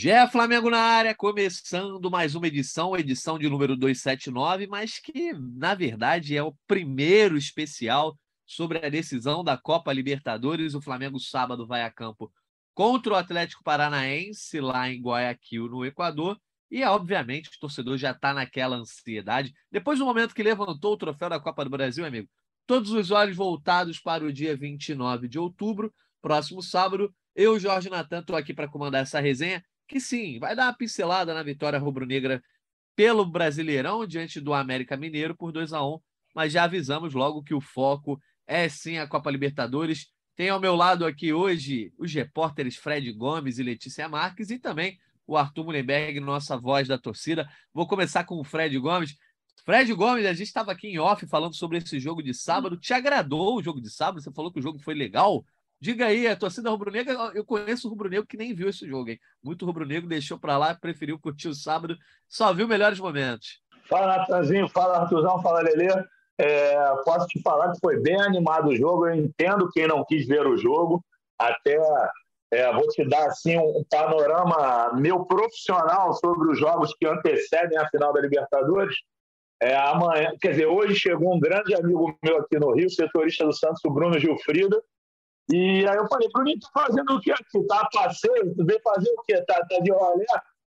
Gé Flamengo na área, começando mais uma edição, edição de número 279, mas que, na verdade, é o primeiro especial sobre a decisão da Copa Libertadores. O Flamengo, sábado, vai a campo contra o Atlético Paranaense, lá em Guayaquil, no Equador. E, obviamente, o torcedor já está naquela ansiedade. Depois do momento que levantou o troféu da Copa do Brasil, amigo, todos os olhos voltados para o dia 29 de outubro, próximo sábado. Eu, Jorge Natan, estou aqui para comandar essa resenha que sim, vai dar uma pincelada na vitória rubro-negra pelo Brasileirão diante do América Mineiro por 2 a 1 mas já avisamos logo que o foco é sim a Copa Libertadores. Tem ao meu lado aqui hoje os repórteres Fred Gomes e Letícia Marques e também o Arthur Mullenberg, nossa voz da torcida. Vou começar com o Fred Gomes. Fred Gomes, a gente estava aqui em off falando sobre esse jogo de sábado. Te agradou o jogo de sábado? Você falou que o jogo foi legal? Diga aí, a torcida rubro-negra, eu conheço o rubro-negro que nem viu esse jogo, hein? Muito rubro-negro deixou para lá, preferiu curtir o sábado, só viu melhores momentos. Fala, Natanzinho, fala, Artuzão, fala, Lelê. É, posso te falar que foi bem animado o jogo, eu entendo quem não quis ver o jogo, até é, vou te dar assim um panorama meu profissional sobre os jogos que antecedem a final da Libertadores. É, amanhã, quer dizer, hoje chegou um grande amigo meu aqui no Rio, setorista do Santos, o Bruno Gilfrida, e aí eu falei, Bruninho, tá fazendo o que aqui? Tá passeio? Tu veio fazer o quê? Tá, tá de rolê?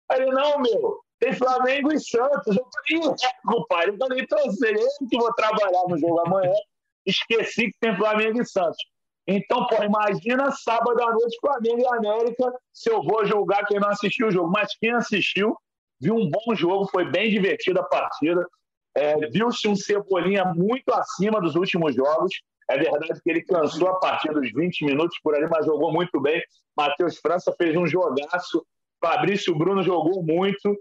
Aí ele, não, meu, tem Flamengo e Santos. Eu falei, é, compadre. Eu falei, então, eu que vou trabalhar no jogo amanhã. Esqueci que tem Flamengo e Santos. Então, pô, imagina sábado à noite Flamengo e América, se eu vou julgar quem não assistiu o jogo. Mas quem assistiu, viu um bom jogo, foi bem divertida a partida. É, Viu-se um Cebolinha muito acima dos últimos jogos. É verdade que ele cansou a partir dos 20 minutos por ali, mas jogou muito bem. Matheus França fez um jogaço. Fabrício Bruno jogou muito.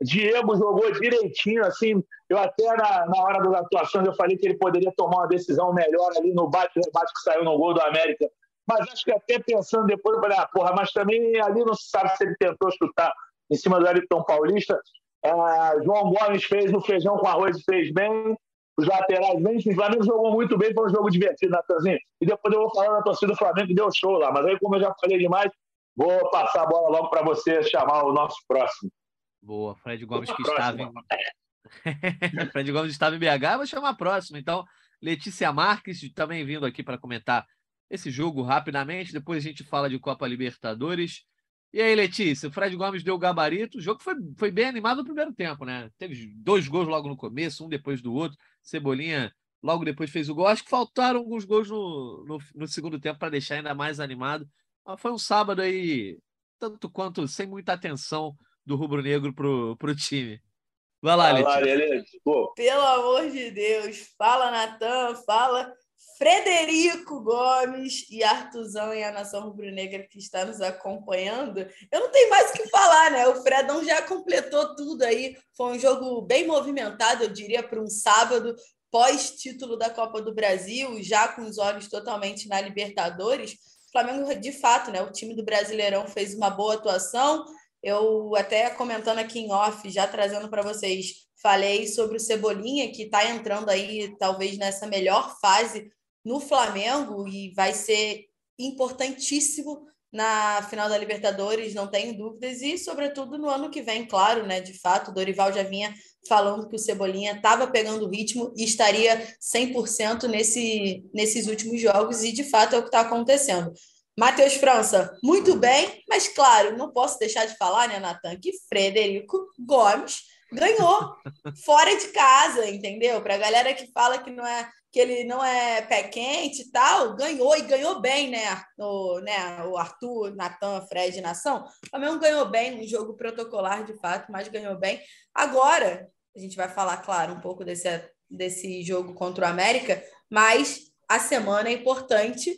Diego jogou direitinho, assim, eu até na, na hora das atuações eu falei que ele poderia tomar uma decisão melhor ali no bate-rebate que saiu no gol do América, mas acho que até pensando depois, eu falei, ah, porra, mas também ali não se sabe se ele tentou chutar em cima do Elton Paulista. Ah, João Gomes fez o feijão com arroz e fez bem os laterais bem. O Flamengo jogou muito bem, foi um jogo divertido, Natanzinho. E depois eu vou falar da torcida do Flamengo que deu show lá. Mas aí, como eu já falei demais, vou passar a bola logo para você chamar o nosso próximo. Boa, Fred Gomes que estava em... Fred Gomes estava em BH, vou chamar a próxima. Então, Letícia Marques também vindo aqui para comentar esse jogo rapidamente. Depois a gente fala de Copa Libertadores. E aí, Letícia, o Fred Gomes deu o gabarito. O jogo foi, foi bem animado no primeiro tempo, né? Teve dois gols logo no começo, um depois do outro. Cebolinha logo depois fez o gol. Acho que faltaram alguns gols no, no, no segundo tempo para deixar ainda mais animado. Mas foi um sábado aí, tanto quanto sem muita atenção do rubro-negro pro, pro time. Vai lá, Letícia. Pelo amor de Deus. Fala, Natan. Fala, Frederico Gomes e Artuzão e a Nação Rubro-Negra que está nos acompanhando. Eu não tenho mais o que falar, né? O Fredão já completou tudo aí. Foi um jogo bem movimentado, eu diria, para um sábado pós-título da Copa do Brasil, já com os olhos totalmente na Libertadores. O Flamengo, de fato, né? O time do Brasileirão fez uma boa atuação. Eu até comentando aqui em off, já trazendo para vocês, falei sobre o Cebolinha, que está entrando aí, talvez, nessa melhor fase no Flamengo e vai ser importantíssimo na final da Libertadores, não tenho dúvidas, e sobretudo no ano que vem, claro, né? De fato, o Dorival já vinha falando que o Cebolinha estava pegando o ritmo e estaria 100% nesse, nesses últimos jogos, e de fato é o que está acontecendo. Matheus França, muito bem, mas claro, não posso deixar de falar, né, Natan, que Frederico Gomes ganhou fora de casa, entendeu? Para a galera que fala que não é que ele não é pé quente e tal, ganhou e ganhou bem, né? O, né, o Arthur, Natan, Fred, Nação. O Flamengo ganhou bem, um jogo protocolar de fato, mas ganhou bem. Agora, a gente vai falar, claro, um pouco desse, desse jogo contra o América, mas a semana é importante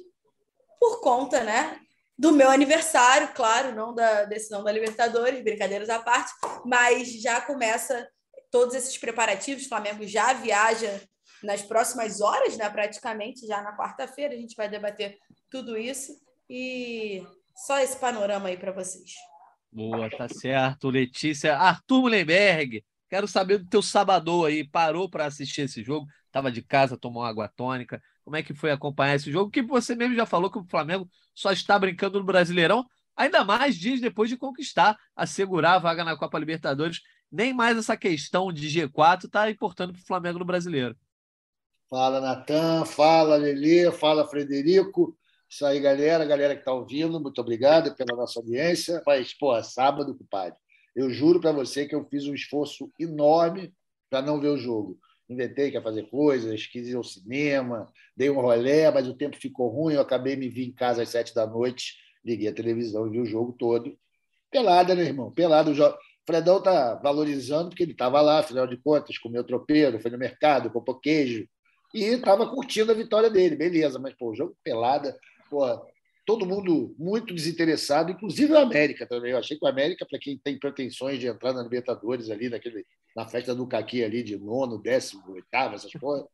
por conta, né? Do meu aniversário, claro, não da decisão da Libertadores, brincadeiras à parte, mas já começa todos esses preparativos. O Flamengo já viaja nas próximas horas, né? Praticamente já na quarta-feira, a gente vai debater tudo isso e só esse panorama aí para vocês. Boa, tá certo, Letícia. Arthur Mullenberg, quero saber do teu sabadão aí. Parou para assistir esse jogo? Tava de casa, tomou água tônica. Como é que foi acompanhar esse jogo? Que você mesmo já falou que o Flamengo só está brincando no Brasileirão. Ainda mais dias depois de conquistar, assegurar a vaga na Copa Libertadores. Nem mais essa questão de G4 está importando para o Flamengo no brasileiro. Fala, Natan, fala, Lelê, fala, Frederico. Isso aí, galera, galera que está ouvindo, muito obrigado pela nossa audiência. Mas, pô, sábado, compadre, eu juro para você que eu fiz um esforço enorme para não ver o jogo. Inventei que ia fazer coisas, quis ir ao cinema, dei um rolé, mas o tempo ficou ruim. Eu acabei me vi em casa às sete da noite, liguei a televisão e vi o jogo todo. Pelada, né, irmão? Pelada. O Fredão tá valorizando porque ele estava lá, afinal de contas, comeu tropeiro, foi no mercado, comprou queijo e estava curtindo a vitória dele, beleza. Mas, pô, jogo pelada, pô, todo mundo muito desinteressado, inclusive o América também. Eu achei que o América, para quem tem pretensões de entrar na Libertadores ali, naquele, na festa do Caqui ali, de nono, décimo, oitavo, essas coisas,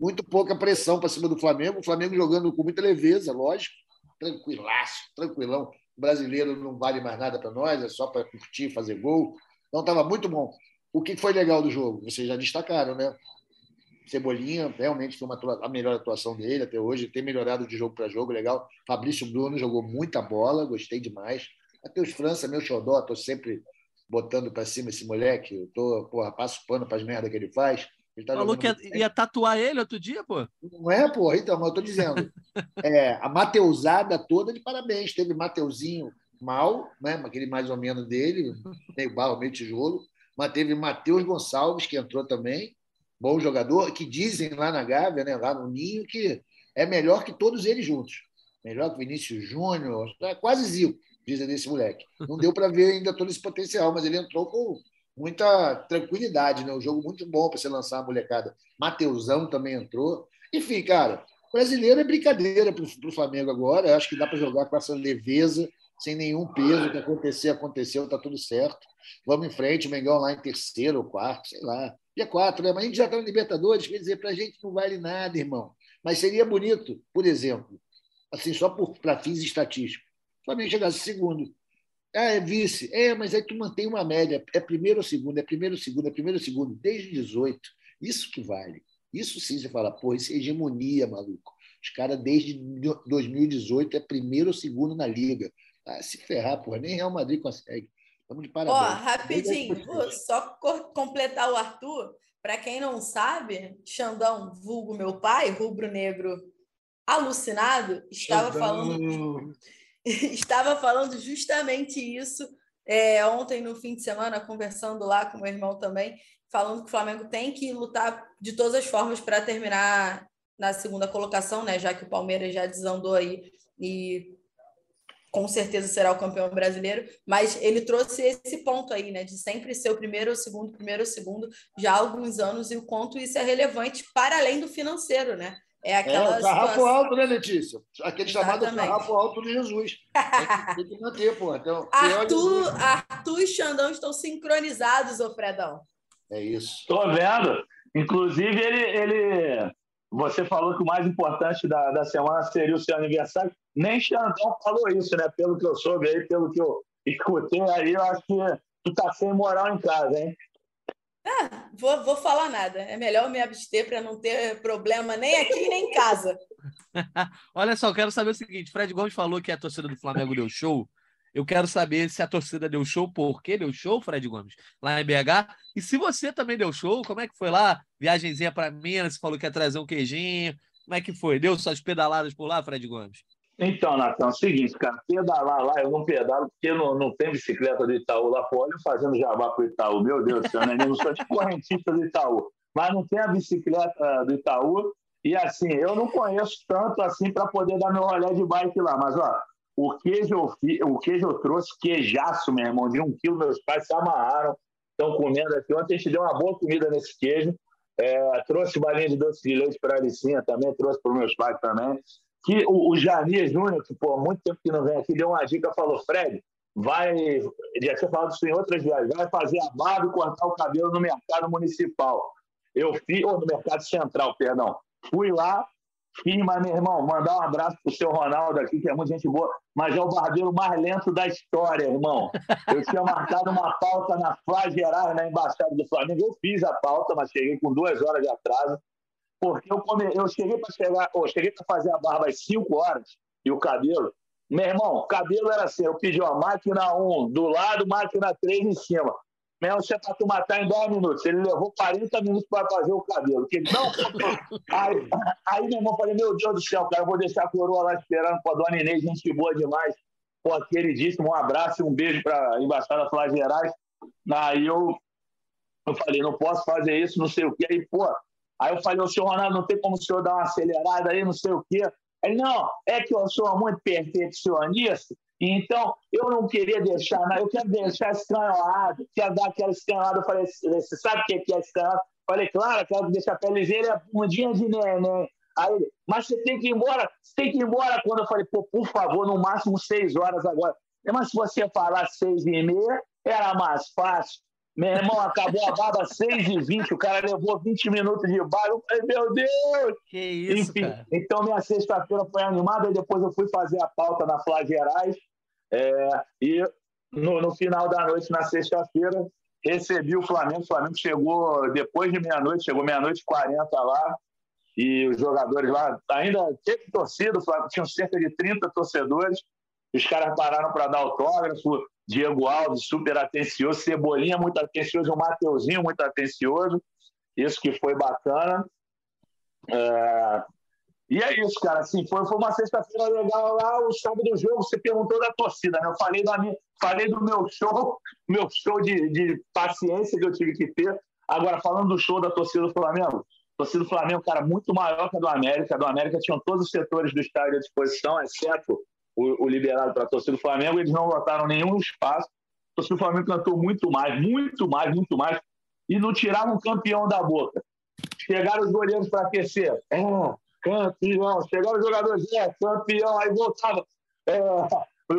muito pouca pressão para cima do Flamengo. O Flamengo jogando com muita leveza, lógico, tranquilaço, tranquilão. O brasileiro não vale mais nada para nós, é só para curtir, fazer gol. Então estava muito bom. O que foi legal do jogo? Vocês já destacaram, né? Cebolinha realmente foi uma, a melhor atuação dele até hoje, tem melhorado de jogo para jogo, legal. Fabrício Bruno jogou muita bola, gostei demais. Matheus França, meu xodó, estou sempre botando para cima esse moleque. Eu tô, porra, passo pano para as merdas que ele faz. Ele tá Falou que ia, ia, tatuar ele outro dia, pô? Não é, porra? Então, mas eu tô dizendo. é, a Mateusada toda de parabéns. Teve Mateuzinho mal, né? aquele mais ou menos dele, meio barro, meio tijolo. Mas teve Matheus Gonçalves, que entrou também bom jogador, que dizem lá na Gávea, né, lá no Ninho, que é melhor que todos eles juntos. Melhor que Vinícius Júnior, é quase Zico, dizem desse moleque. Não deu para ver ainda todo esse potencial, mas ele entrou com muita tranquilidade, né? Um jogo muito bom para você lançar a molecada. Mateusão também entrou. Enfim, cara, brasileiro é brincadeira para o Flamengo agora. Eu acho que dá para jogar com essa leveza, sem nenhum peso. O que acontecer, aconteceu, tá tudo certo. Vamos em frente, o Mengão lá em terceiro ou quarto, sei lá. Dia 4, né? Mas a gente já está na Libertadores, quer dizer, para a gente não vale nada, irmão. Mas seria bonito, por exemplo, assim, só para fins estatísticos, o Flamengo chegasse segundo. Ah, é vice. É, mas aí tu mantém uma média. É primeiro ou segundo, é primeiro ou segundo, é primeiro ou segundo, desde 18. Isso que vale. Isso sim você fala, pô, isso é hegemonia, maluco. Os caras, desde 2018, é primeiro ou segundo na liga. Ah, se ferrar, porra, nem Real Madrid consegue. Estamos de parabéns. Ó, rapidinho, vou só completar o Arthur. Para quem não sabe, Xandão, vulgo meu pai, rubro-negro alucinado, estava Xandão. falando estava falando justamente isso é, ontem no fim de semana, conversando lá com meu irmão também, falando que o Flamengo tem que lutar de todas as formas para terminar na segunda colocação, né? Já que o Palmeiras já desandou aí e com certeza será o campeão brasileiro, mas ele trouxe esse ponto aí, né, de sempre ser o primeiro ou segundo, primeiro ou segundo, já há alguns anos, e o quanto isso é relevante para além do financeiro, né? É aquela é, o sarrafo situação... alto, né, Letícia? Aquele Exatamente. chamado sarrafo alto de Jesus. Tem que manter, pô. Então, Arthur. Arthur e Xandão estão sincronizados, ô Fredão. É isso. Estou vendo. Inclusive, ele, ele você falou que o mais importante da, da semana seria o seu aniversário. Nem Xandão falou isso, né? Pelo que eu soube aí, pelo que eu escutei aí, eu acho que tu tá sem moral em casa, hein? Ah, vou, vou falar nada. É melhor me abster para não ter problema nem aqui nem em casa. Olha só, eu quero saber o seguinte: Fred Gomes falou que a torcida do Flamengo deu show. Eu quero saber se a torcida deu show, por que deu show, Fred Gomes, lá em BH. E se você também deu show, como é que foi lá? Viagemzinha para Minas, falou que ia trazer um queijinho. Como é que foi? Deu suas pedaladas por lá, Fred Gomes? Então, Natan, é o seguinte, cara, pedalar lá, eu não pedalo porque não, não tem bicicleta do Itaú lá fora, eu fazendo jabá pro Itaú, meu Deus do céu, né? Eu não sou de correntista do Itaú, mas não tem a bicicleta do Itaú, e assim, eu não conheço tanto assim para poder dar meu rolê de bike lá, mas ó, o queijo, o queijo eu trouxe, queijaço, meu irmão, de um quilo, meus pais se amarraram, estão comendo aqui. Ontem a gente deu uma boa comida nesse queijo. É, trouxe balinha de doce de leite para a Alicinha também, trouxe para os meus pais também. Que o, o Júnior, que pô, muito tempo que não vem aqui, deu uma dica, falou: Fred, vai, já tinha falado isso em outras viagens, vai fazer a barba e cortar o cabelo no mercado municipal. Eu fiz, ou no mercado central, perdão. Fui lá, Sim, mas, meu irmão, mandar um abraço pro seu Ronaldo aqui, que é muita gente boa, mas é o barbeiro mais lento da história, irmão. Eu tinha marcado uma pauta na Flá na Embaixada do Flamengo. Eu fiz a pauta, mas cheguei com duas horas de atraso, porque eu, come... eu cheguei para chegar, oh, cheguei para fazer a barba às cinco horas e o cabelo, Meu irmão, cabelo era assim, eu pedi uma máquina 1 do lado, máquina 3 em cima. Meu, você para tu matar em 10 minutos. Ele levou 40 minutos para fazer o cabelo. Que não, aí, aí, meu irmão, falei, meu Deus do céu, cara, eu vou deixar a coroa lá esperando com a dona Inês, gente boa demais. Pô, queridíssimo, um abraço e um beijo para a Embaixada Flávia Gerais. Aí eu, eu falei, não posso fazer isso, não sei o quê. Aí, pô, aí eu falei, o senhor Ronaldo, não tem como o senhor dar uma acelerada aí, não sei o quê. Ele, não, é que eu sou muito perfeccionista, então eu não queria deixar, eu quero deixar escanhoado, quero dar aquela escanhoada. Eu falei, você sabe o que é escanhoado? Falei, claro, quero deixar a pele ligeira, bundinha de neném. Aí ele, mas você tem que ir embora, você tem que ir embora. Quando eu falei, pô, por favor, no máximo seis horas agora. Mas se você falar seis e meia, era mais fácil. Meu irmão, acabou a barba 6 e 20 o cara levou 20 minutos de barba. Eu falei, meu Deus! Que isso, Enfim, cara. Então minha sexta-feira foi animada, e depois eu fui fazer a pauta na Flá Gerais. É, e no, no, final da noite, na sexta-feira, recebi o Flamengo. O Flamengo chegou depois de meia-noite, chegou meia-noite e 40 lá. E os jogadores lá, ainda teve torcida, Flamengo tinha cerca de 30 torcedores. Os caras pararam para dar autógrafo. Diego Alves, super atencioso, Cebolinha, muito atencioso, o Mateuzinho, muito atencioso. Isso que foi bacana. É... E é isso, cara. Assim, foi, foi uma sexta-feira legal lá, o sábado do jogo, você perguntou da torcida, né? Eu falei, da minha, falei do meu show, meu show de, de paciência que eu tive que ter. Agora, falando do show da torcida do Flamengo, torcida do Flamengo, cara, muito maior que a do América. A do América tinham todos os setores do estádio à disposição, exceto o, o liberado para a torcida do Flamengo, eles não lotaram nenhum espaço. A torcida do Flamengo cantou muito mais, muito mais, muito mais, e não tiraram um campeão da boca. Chegaram os goleiros para aquecer. É, campeão. Chegaram os jogadores, é, campeão. Aí voltava. É,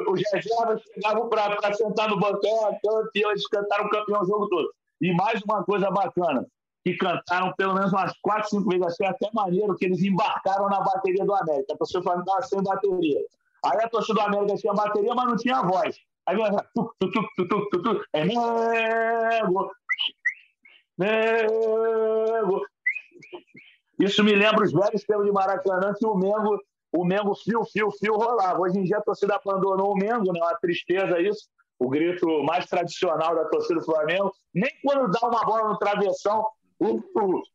os reservas chegavam para sentar no banco, é, campeão. Eles cantaram campeão o jogo todo. E mais uma coisa bacana, que cantaram pelo menos umas quatro, cinco vezes. Achei até maneiro que eles embarcaram na bateria do América. A torcida Flamengo estava sem bateria. Aí a torcida do América tinha bateria, mas não tinha voz. Aí tu, tu, tu, tu, tu, tu, tu, é nego, nego. Isso me lembra os velhos tempos de Maracanã, que o Mengo, o Mengo fio, fio, fio rolava. Hoje em dia a torcida abandonou o Mengo, né? Uma tristeza isso. O grito mais tradicional da torcida do Flamengo. Nem quando dá uma bola no travessão, o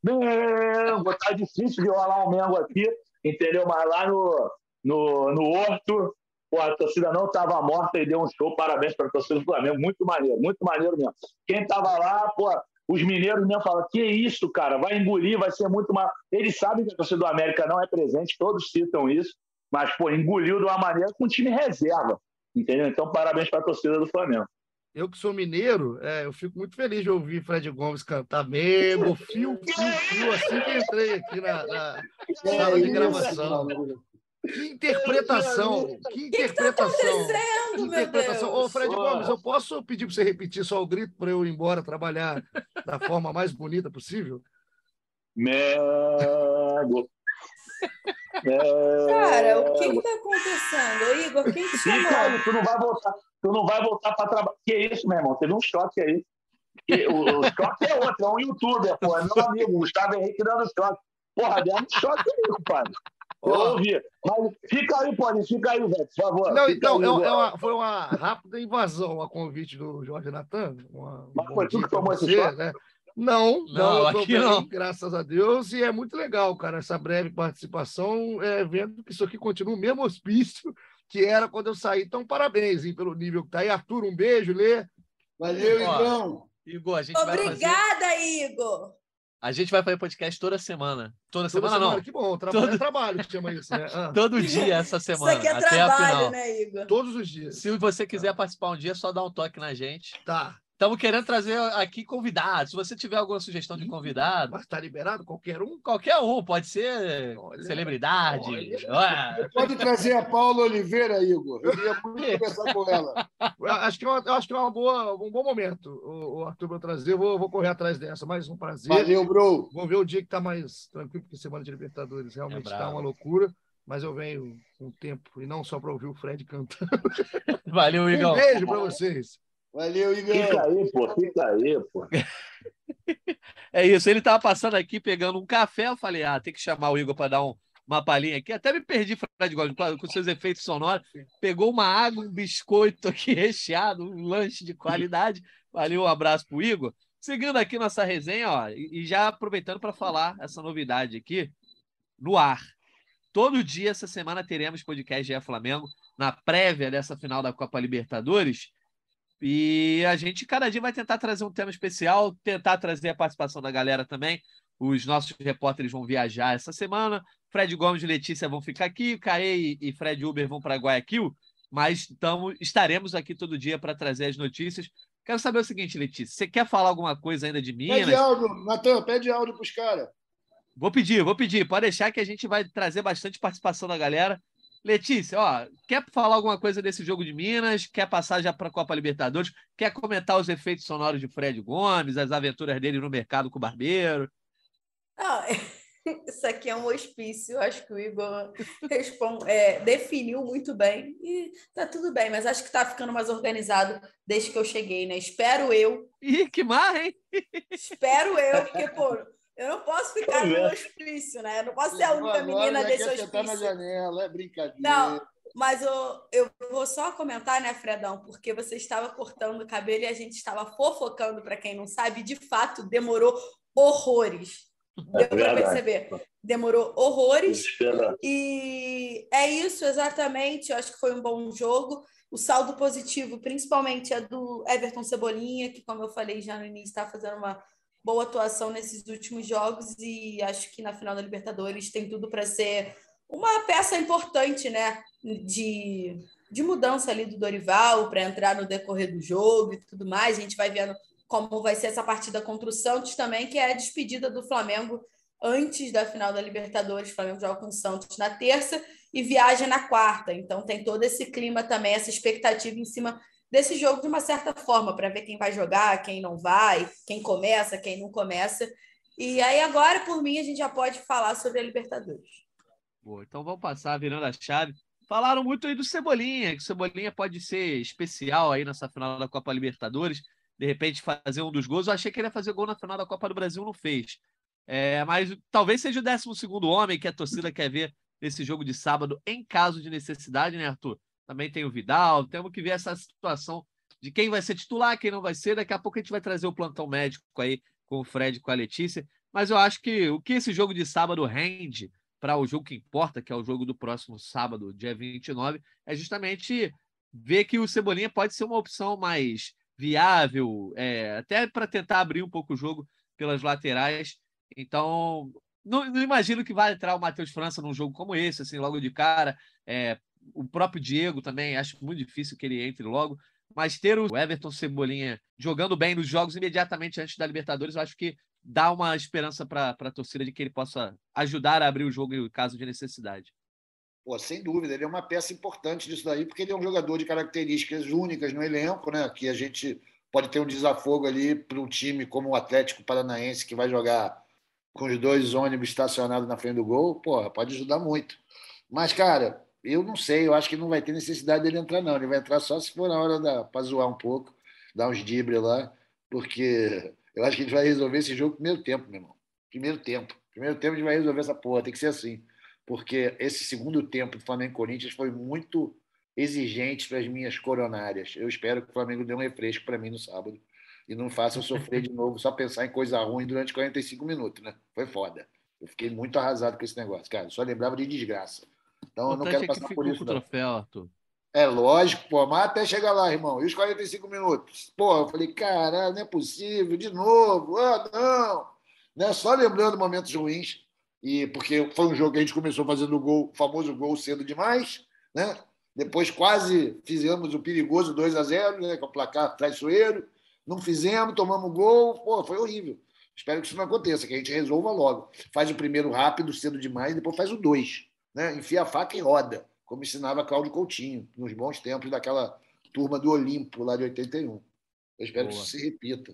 Mengo, tá difícil de rolar o Mengo aqui, entendeu? Mas lá no, no, no Horto. A torcida não estava morta e deu um show. Parabéns para a torcida do Flamengo. Muito maneiro, muito maneiro mesmo. Quem estava lá, pô, os mineiros mesmo falam: que isso, cara, vai engolir, vai ser muito mal. Eles sabem que a torcida do América não é presente, todos citam isso, mas, pô, engoliu de uma maneira com time reserva. Entendeu? Então, parabéns para a torcida do Flamengo. Eu que sou mineiro, é, eu fico muito feliz de ouvir Fred Gomes cantar mesmo, fio, fio, fio, assim que entrei aqui na, na sala de gravação. Que interpretação! Que interpretação! Que, que interpretação! Ô, Fred Gomes, eu posso pedir para você repetir só o grito para eu ir embora trabalhar da forma mais bonita possível? Mego! Cara, o que está acontecendo? Igor, quem te chamou? Cara, tu não vai voltar, tu não vai voltar para trabalhar. Que isso, meu irmão? Teve um choque aí. O, o choque é outro, é um youtuber, pô, é meu amigo, Gustavo Henrique dando choque. Porra, deu um choque aí, compadre. Eu ouvi. Mas fica aí, pode, fica aí, velho, por favor. Não, então, aí, é uma, foi uma rápida invasão a convite do Jorge Natan. Mas foi tu que tomou esse choque? Né? Não, não, não aqui bem, não. Graças a Deus. E é muito legal, cara, essa breve participação, é, vendo que isso aqui continua o mesmo hospício que era quando eu saí. Então, parabéns hein, pelo nível que tá aí. Arthur, um beijo, Lê. Valeu, Igor. Igor, a gente Obrigada, vai fazer... Igor. A gente vai fazer podcast toda semana. Toda, toda semana, semana, não. Que bom, trabalho Todo... é trabalho que chama isso, né? Ah. Todo dia essa semana. Isso aqui é até trabalho, né, Igor? Todos os dias. Se você quiser participar um dia, é só dá um toque na gente. Tá. Estamos querendo trazer aqui convidados. Se você tiver alguma sugestão de convidado. Mas está liberado qualquer um? Qualquer um, pode ser olha, celebridade. Olha. Pode trazer a Paula Oliveira, Igor. Eu queria muito conversar com ela. Acho que, é uma, acho que é uma boa, um bom momento, o, o Arthur, para trazer. Eu vou, vou correr atrás dessa. Mais um prazer. Valeu, bro. Vamos ver o dia que está mais tranquilo, porque semana de Libertadores realmente está é uma loucura. Mas eu venho com tempo, e não só para ouvir o Fred cantando. Valeu, Igor. Um beijo para vocês. Valeu, Igor. Fica aí, pô, fica aí, pô. É isso, ele tava passando aqui pegando um café, eu falei, ah, tem que chamar o Igor para dar um, uma palhinha aqui. Até me perdi, Fred Gomes, com seus efeitos sonoros. Pegou uma água, um biscoito aqui recheado, um lanche de qualidade. Valeu, um abraço pro Igor. Seguindo aqui nossa resenha, ó, e já aproveitando para falar essa novidade aqui no ar. Todo dia essa semana teremos podcast GE Flamengo na prévia dessa final da Copa Libertadores. E a gente cada dia vai tentar trazer um tema especial, tentar trazer a participação da galera também. Os nossos repórteres vão viajar essa semana. Fred Gomes e Letícia vão ficar aqui, Caê e Fred Uber vão para Guayaquil, mas tamo, estaremos aqui todo dia para trazer as notícias. Quero saber o seguinte, Letícia, você quer falar alguma coisa ainda de Minas? Pede áudio, Natan, pede áudio para os caras. Vou pedir, vou pedir. Pode deixar que a gente vai trazer bastante participação da galera. Letícia, ó, quer falar alguma coisa desse jogo de Minas? Quer passar já para a Copa Libertadores? Quer comentar os efeitos sonoros de Fred Gomes, as aventuras dele no mercado com o Barbeiro? Não, isso aqui é um hospício. Acho que o Igor responde, é, definiu muito bem e tá tudo bem, mas acho que tá ficando mais organizado desde que eu cheguei, né? Espero eu. Ih, que marra, hein? Espero eu, porque, pô, eu não posso ficar no hospício, né? Eu não posso ser a única menina desse hospício. na janela, é brincadeira. Não, mas eu, eu vou só comentar, né, Fredão? Porque você estava cortando o cabelo e a gente estava fofocando, para quem não sabe, de fato, demorou horrores. Deu é para perceber. Demorou horrores. E é isso, exatamente. Eu acho que foi um bom jogo. O saldo positivo, principalmente, é do Everton Cebolinha, que, como eu falei já no início, está fazendo uma boa atuação nesses últimos jogos e acho que na final da Libertadores tem tudo para ser uma peça importante, né, de, de mudança ali do Dorival para entrar no decorrer do jogo e tudo mais. A gente vai vendo como vai ser essa partida contra o Santos também, que é a despedida do Flamengo antes da final da Libertadores. O Flamengo joga com o Santos na terça e viaja na quarta. Então tem todo esse clima também, essa expectativa em cima desse jogo de uma certa forma, para ver quem vai jogar, quem não vai, quem começa, quem não começa. E aí agora, por mim, a gente já pode falar sobre a Libertadores. Boa, então vamos passar virando a chave. Falaram muito aí do Cebolinha, que o Cebolinha pode ser especial aí nessa final da Copa Libertadores, de repente fazer um dos gols. Eu achei que ele ia fazer gol na final da Copa do Brasil, não fez. É, mas talvez seja o 12 homem que a torcida quer ver nesse jogo de sábado, em caso de necessidade, né, Arthur? Também tem o Vidal. Temos que ver essa situação de quem vai ser titular, quem não vai ser. Daqui a pouco a gente vai trazer o plantão médico aí com o Fred com a Letícia. Mas eu acho que o que esse jogo de sábado rende para o jogo que importa, que é o jogo do próximo sábado, dia 29, é justamente ver que o Cebolinha pode ser uma opção mais viável, é, até para tentar abrir um pouco o jogo pelas laterais. Então, não, não, imagino que vai entrar o Matheus França num jogo como esse, assim, logo de cara. É, o próprio Diego também, acho muito difícil que ele entre logo. Mas ter o Everton Cebolinha jogando bem nos jogos imediatamente antes da Libertadores, eu acho que dá uma esperança para a torcida de que ele possa ajudar a abrir o jogo em caso de necessidade. Pô, sem dúvida, ele é uma peça importante disso daí, porque ele é um jogador de características únicas no elenco, né? Que a gente pode ter um desafogo ali para um time como o Atlético Paranaense, que vai jogar com os dois ônibus estacionados na frente do gol, porra, pode ajudar muito. Mas, cara, eu não sei, eu acho que não vai ter necessidade dele entrar, não. Ele vai entrar só se for na hora para zoar um pouco, dar uns dribles lá, porque eu acho que a gente vai resolver esse jogo primeiro tempo, meu irmão. Primeiro tempo. Primeiro tempo a gente vai resolver essa porra, tem que ser assim. Porque esse segundo tempo do Flamengo Corinthians foi muito exigente para as minhas coronárias. Eu espero que o Flamengo dê um refresco para mim no sábado e não faça eu sofrer de novo, só pensar em coisa ruim durante 45 minutos, né? Foi foda. Eu fiquei muito arrasado com esse negócio, cara. Só lembrava de desgraça. Então eu não quero é passar por isso. Com o troféu, Arthur. É lógico, pô, mas até chegar lá, irmão. E os 45 minutos? Pô, eu falei, caralho, não é possível, de novo, ah, não. Né? Só lembrando momentos ruins, e porque foi um jogo que a gente começou fazendo o gol, o famoso gol cedo demais, né? Depois quase fizemos o perigoso 2 a 0 né? Com o placar traiçoeiro. Não fizemos, tomamos gol, pô, foi horrível. Espero que isso não aconteça, que a gente resolva logo. Faz o primeiro rápido, cedo demais, depois faz o dois né? enfia a faca e roda, como ensinava Cláudio Coutinho, nos bons tempos daquela turma do Olimpo, lá de 81. Eu espero Boa. que isso se repita.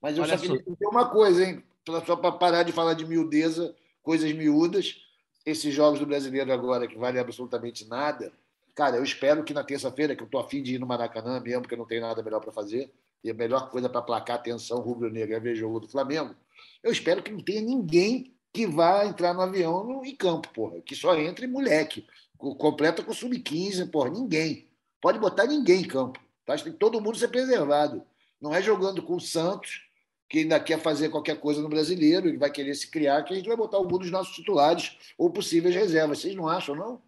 Mas eu Olha só queria dizer uma coisa, hein? Só para parar de falar de miudeza, coisas miúdas, esses jogos do brasileiro agora, que valem absolutamente nada. Cara, eu espero que na terça-feira, que eu estou afim de ir no Maracanã mesmo, porque eu não tenho nada melhor para fazer, e a melhor coisa para placar atenção rubro-negra é ver jogo do Flamengo, eu espero que não tenha ninguém que vá entrar no avião no, em campo, porra. Que só entre moleque. Completa com sub-15, porra. Ninguém. Pode botar ninguém em campo. Tá? Tem todo mundo ser preservado. Não é jogando com o Santos, que ainda quer fazer qualquer coisa no brasileiro, ele vai querer se criar, que a gente vai botar algum dos nossos titulares ou possíveis reservas. Vocês não acham, não?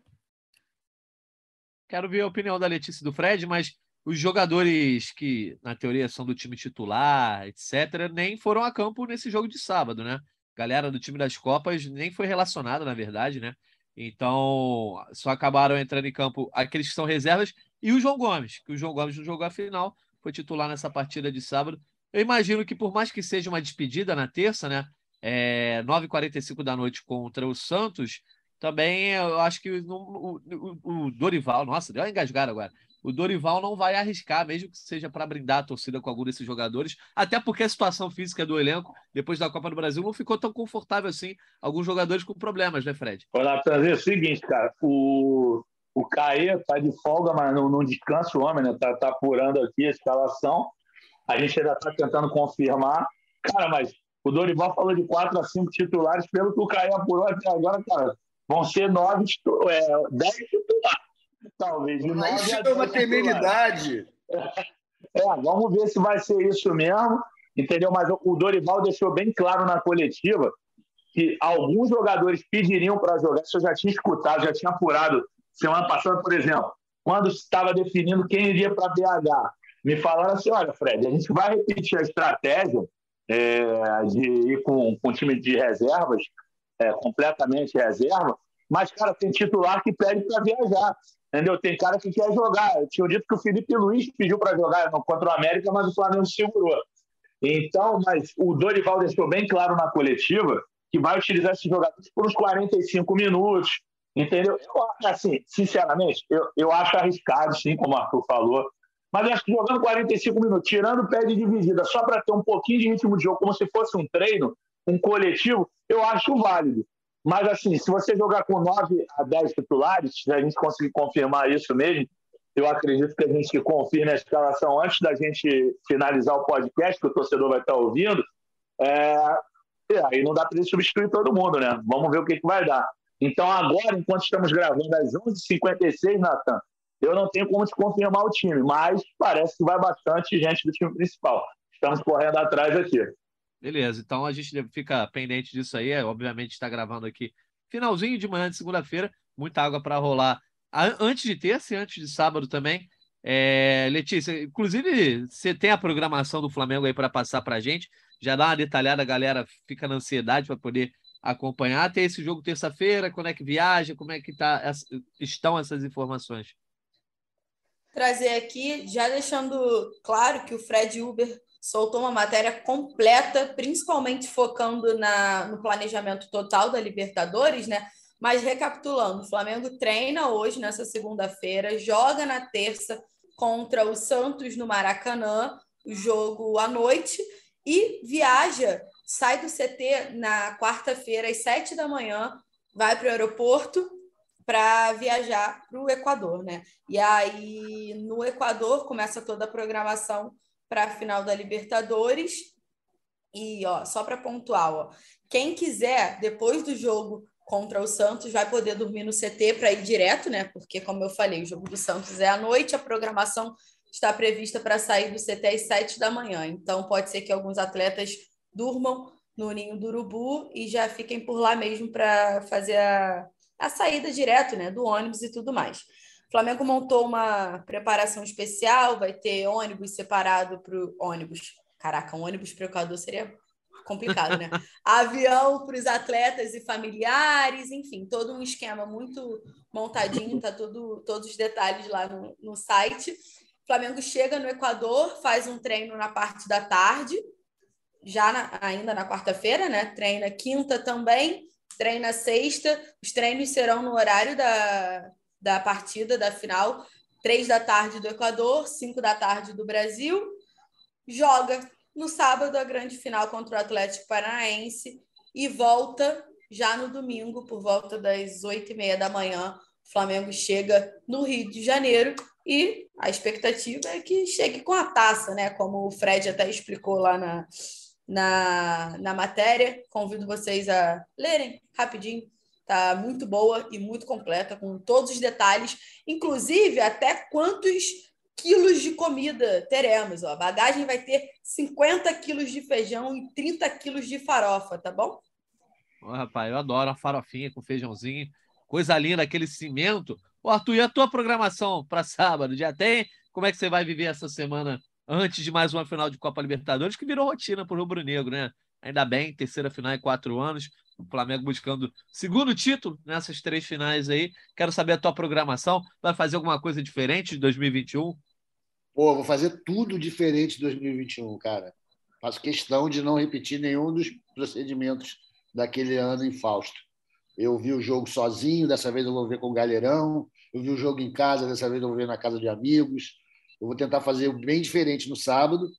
Quero ver a opinião da Letícia e do Fred, mas os jogadores que, na teoria, são do time titular, etc., nem foram a campo nesse jogo de sábado, né? Galera do time das Copas nem foi relacionada, na verdade, né? Então, só acabaram entrando em campo aqueles que são reservas e o João Gomes, que o João Gomes não jogou a final, foi titular nessa partida de sábado. Eu imagino que, por mais que seja uma despedida na terça, né? É, 9h45 da noite contra o Santos, também eu acho que o, o, o Dorival, nossa, deu uma engasgada agora o Dorival não vai arriscar, mesmo que seja para brindar a torcida com algum desses jogadores, até porque a situação física do elenco, depois da Copa do Brasil, não ficou tão confortável assim. Alguns jogadores com problemas, né, Fred? Ô, Natan, é o seguinte, cara, o, o Caê tá de folga, mas não, não descansa o homem, né? Tá, tá apurando aqui a escalação. A gente ainda tá tentando confirmar. Cara, mas o Dorival falou de quatro a cinco titulares, pelo que o Caê apurou até agora, cara, vão ser nove, é, dez titulares. Talvez. De Aí chega uma temeridade. É, vamos ver se vai ser isso mesmo, entendeu? Mas o Dorival deixou bem claro na coletiva que alguns jogadores pediriam para jogar. Isso eu já tinha escutado, já tinha apurado semana passada, por exemplo, quando estava definindo quem iria para BH. Me falaram assim: olha, Fred, a gente vai repetir a estratégia é, de ir com, com time de reservas, é, completamente reserva, mas, cara, tem titular que pede para viajar. Entendeu? Tem cara que quer jogar. Eu tinha dito que o Felipe Luiz pediu para jogar contra o América, mas o Flamengo segurou. Então, mas o Dorival deixou bem claro na coletiva que vai utilizar esses jogadores por uns 45 minutos. Entendeu? Eu, assim, sinceramente, eu, eu acho arriscado, sim, como o Arthur falou. Mas acho que jogando 45 minutos, tirando o pé de dividida, só para ter um pouquinho de ritmo de jogo, como se fosse um treino, um coletivo, eu acho válido. Mas, assim, se você jogar com 9 a 10 titulares, se a gente conseguir confirmar isso mesmo, eu acredito que a gente confirme a escalação antes da gente finalizar o podcast, que o torcedor vai estar ouvindo. É... aí não dá para substituir todo mundo, né? Vamos ver o que, que vai dar. Então, agora, enquanto estamos gravando às 11h56, Natan, eu não tenho como te confirmar o time, mas parece que vai bastante gente do time principal. Estamos correndo atrás aqui. Beleza, então a gente fica pendente disso aí. É, obviamente está gravando aqui finalzinho de manhã de segunda-feira, muita água para rolar antes de terça e antes de sábado também. É, Letícia, inclusive você tem a programação do Flamengo aí para passar para a gente. Já dá uma detalhada, a galera fica na ansiedade para poder acompanhar. Tem esse jogo terça-feira, quando é que viaja, como é que tá, estão essas informações? Trazer aqui, já deixando claro que o Fred Uber soltou uma matéria completa, principalmente focando na, no planejamento total da Libertadores, né? Mas recapitulando, o Flamengo treina hoje, nessa segunda-feira, joga na terça contra o Santos no Maracanã, o jogo à noite, e viaja, sai do CT na quarta-feira, às sete da manhã, vai para o aeroporto para viajar para o Equador, né? E aí, no Equador, começa toda a programação para a final da Libertadores. E ó, só para pontuar, ó, quem quiser, depois do jogo contra o Santos, vai poder dormir no CT para ir direto, né? Porque, como eu falei, o jogo do Santos é à noite, a programação está prevista para sair do CT às 7 da manhã. Então, pode ser que alguns atletas durmam no Ninho do Urubu e já fiquem por lá mesmo para fazer a, a saída direto, né? Do ônibus e tudo mais. O Flamengo montou uma preparação especial, vai ter ônibus separado para o ônibus. Caraca, um ônibus para o Equador seria complicado, né? Avião para os atletas e familiares, enfim, todo um esquema muito montadinho, tá tudo, todos os detalhes lá no, no site. O Flamengo chega no Equador, faz um treino na parte da tarde, já na, ainda na quarta-feira, né? Treina quinta também, treina sexta. Os treinos serão no horário da, da partida da final, três da tarde do Equador, cinco da tarde do Brasil. Joga no sábado a grande final contra o Atlético Paranaense e volta já no domingo, por volta das oito e meia da manhã. O Flamengo chega no Rio de Janeiro e a expectativa é que chegue com a taça, né? Como o Fred até explicou lá na, na, na matéria. Convido vocês a lerem rapidinho. Tá muito boa e muito completa, com todos os detalhes, inclusive até quantos quilos de comida teremos. Ó. A bagagem vai ter 50 quilos de feijão e 30 quilos de farofa, tá bom? Oh, rapaz, eu adoro uma farofinha com feijãozinho. Coisa linda, aquele cimento. Ô, Arthur, e a tua programação para sábado? Já tem? Como é que você vai viver essa semana antes de mais uma final de Copa Libertadores, que virou rotina para o Rubro Negro, né? Ainda bem, terceira final em quatro anos. O Flamengo buscando segundo título nessas três finais aí. Quero saber a tua programação. Vai fazer alguma coisa diferente de 2021? Pô, vou fazer tudo diferente de 2021, cara. Faço questão de não repetir nenhum dos procedimentos daquele ano em Fausto. Eu vi o jogo sozinho, dessa vez eu vou ver com o Galerão. Eu vi o jogo em casa, dessa vez eu vou ver na casa de amigos. Eu vou tentar fazer bem diferente no sábado.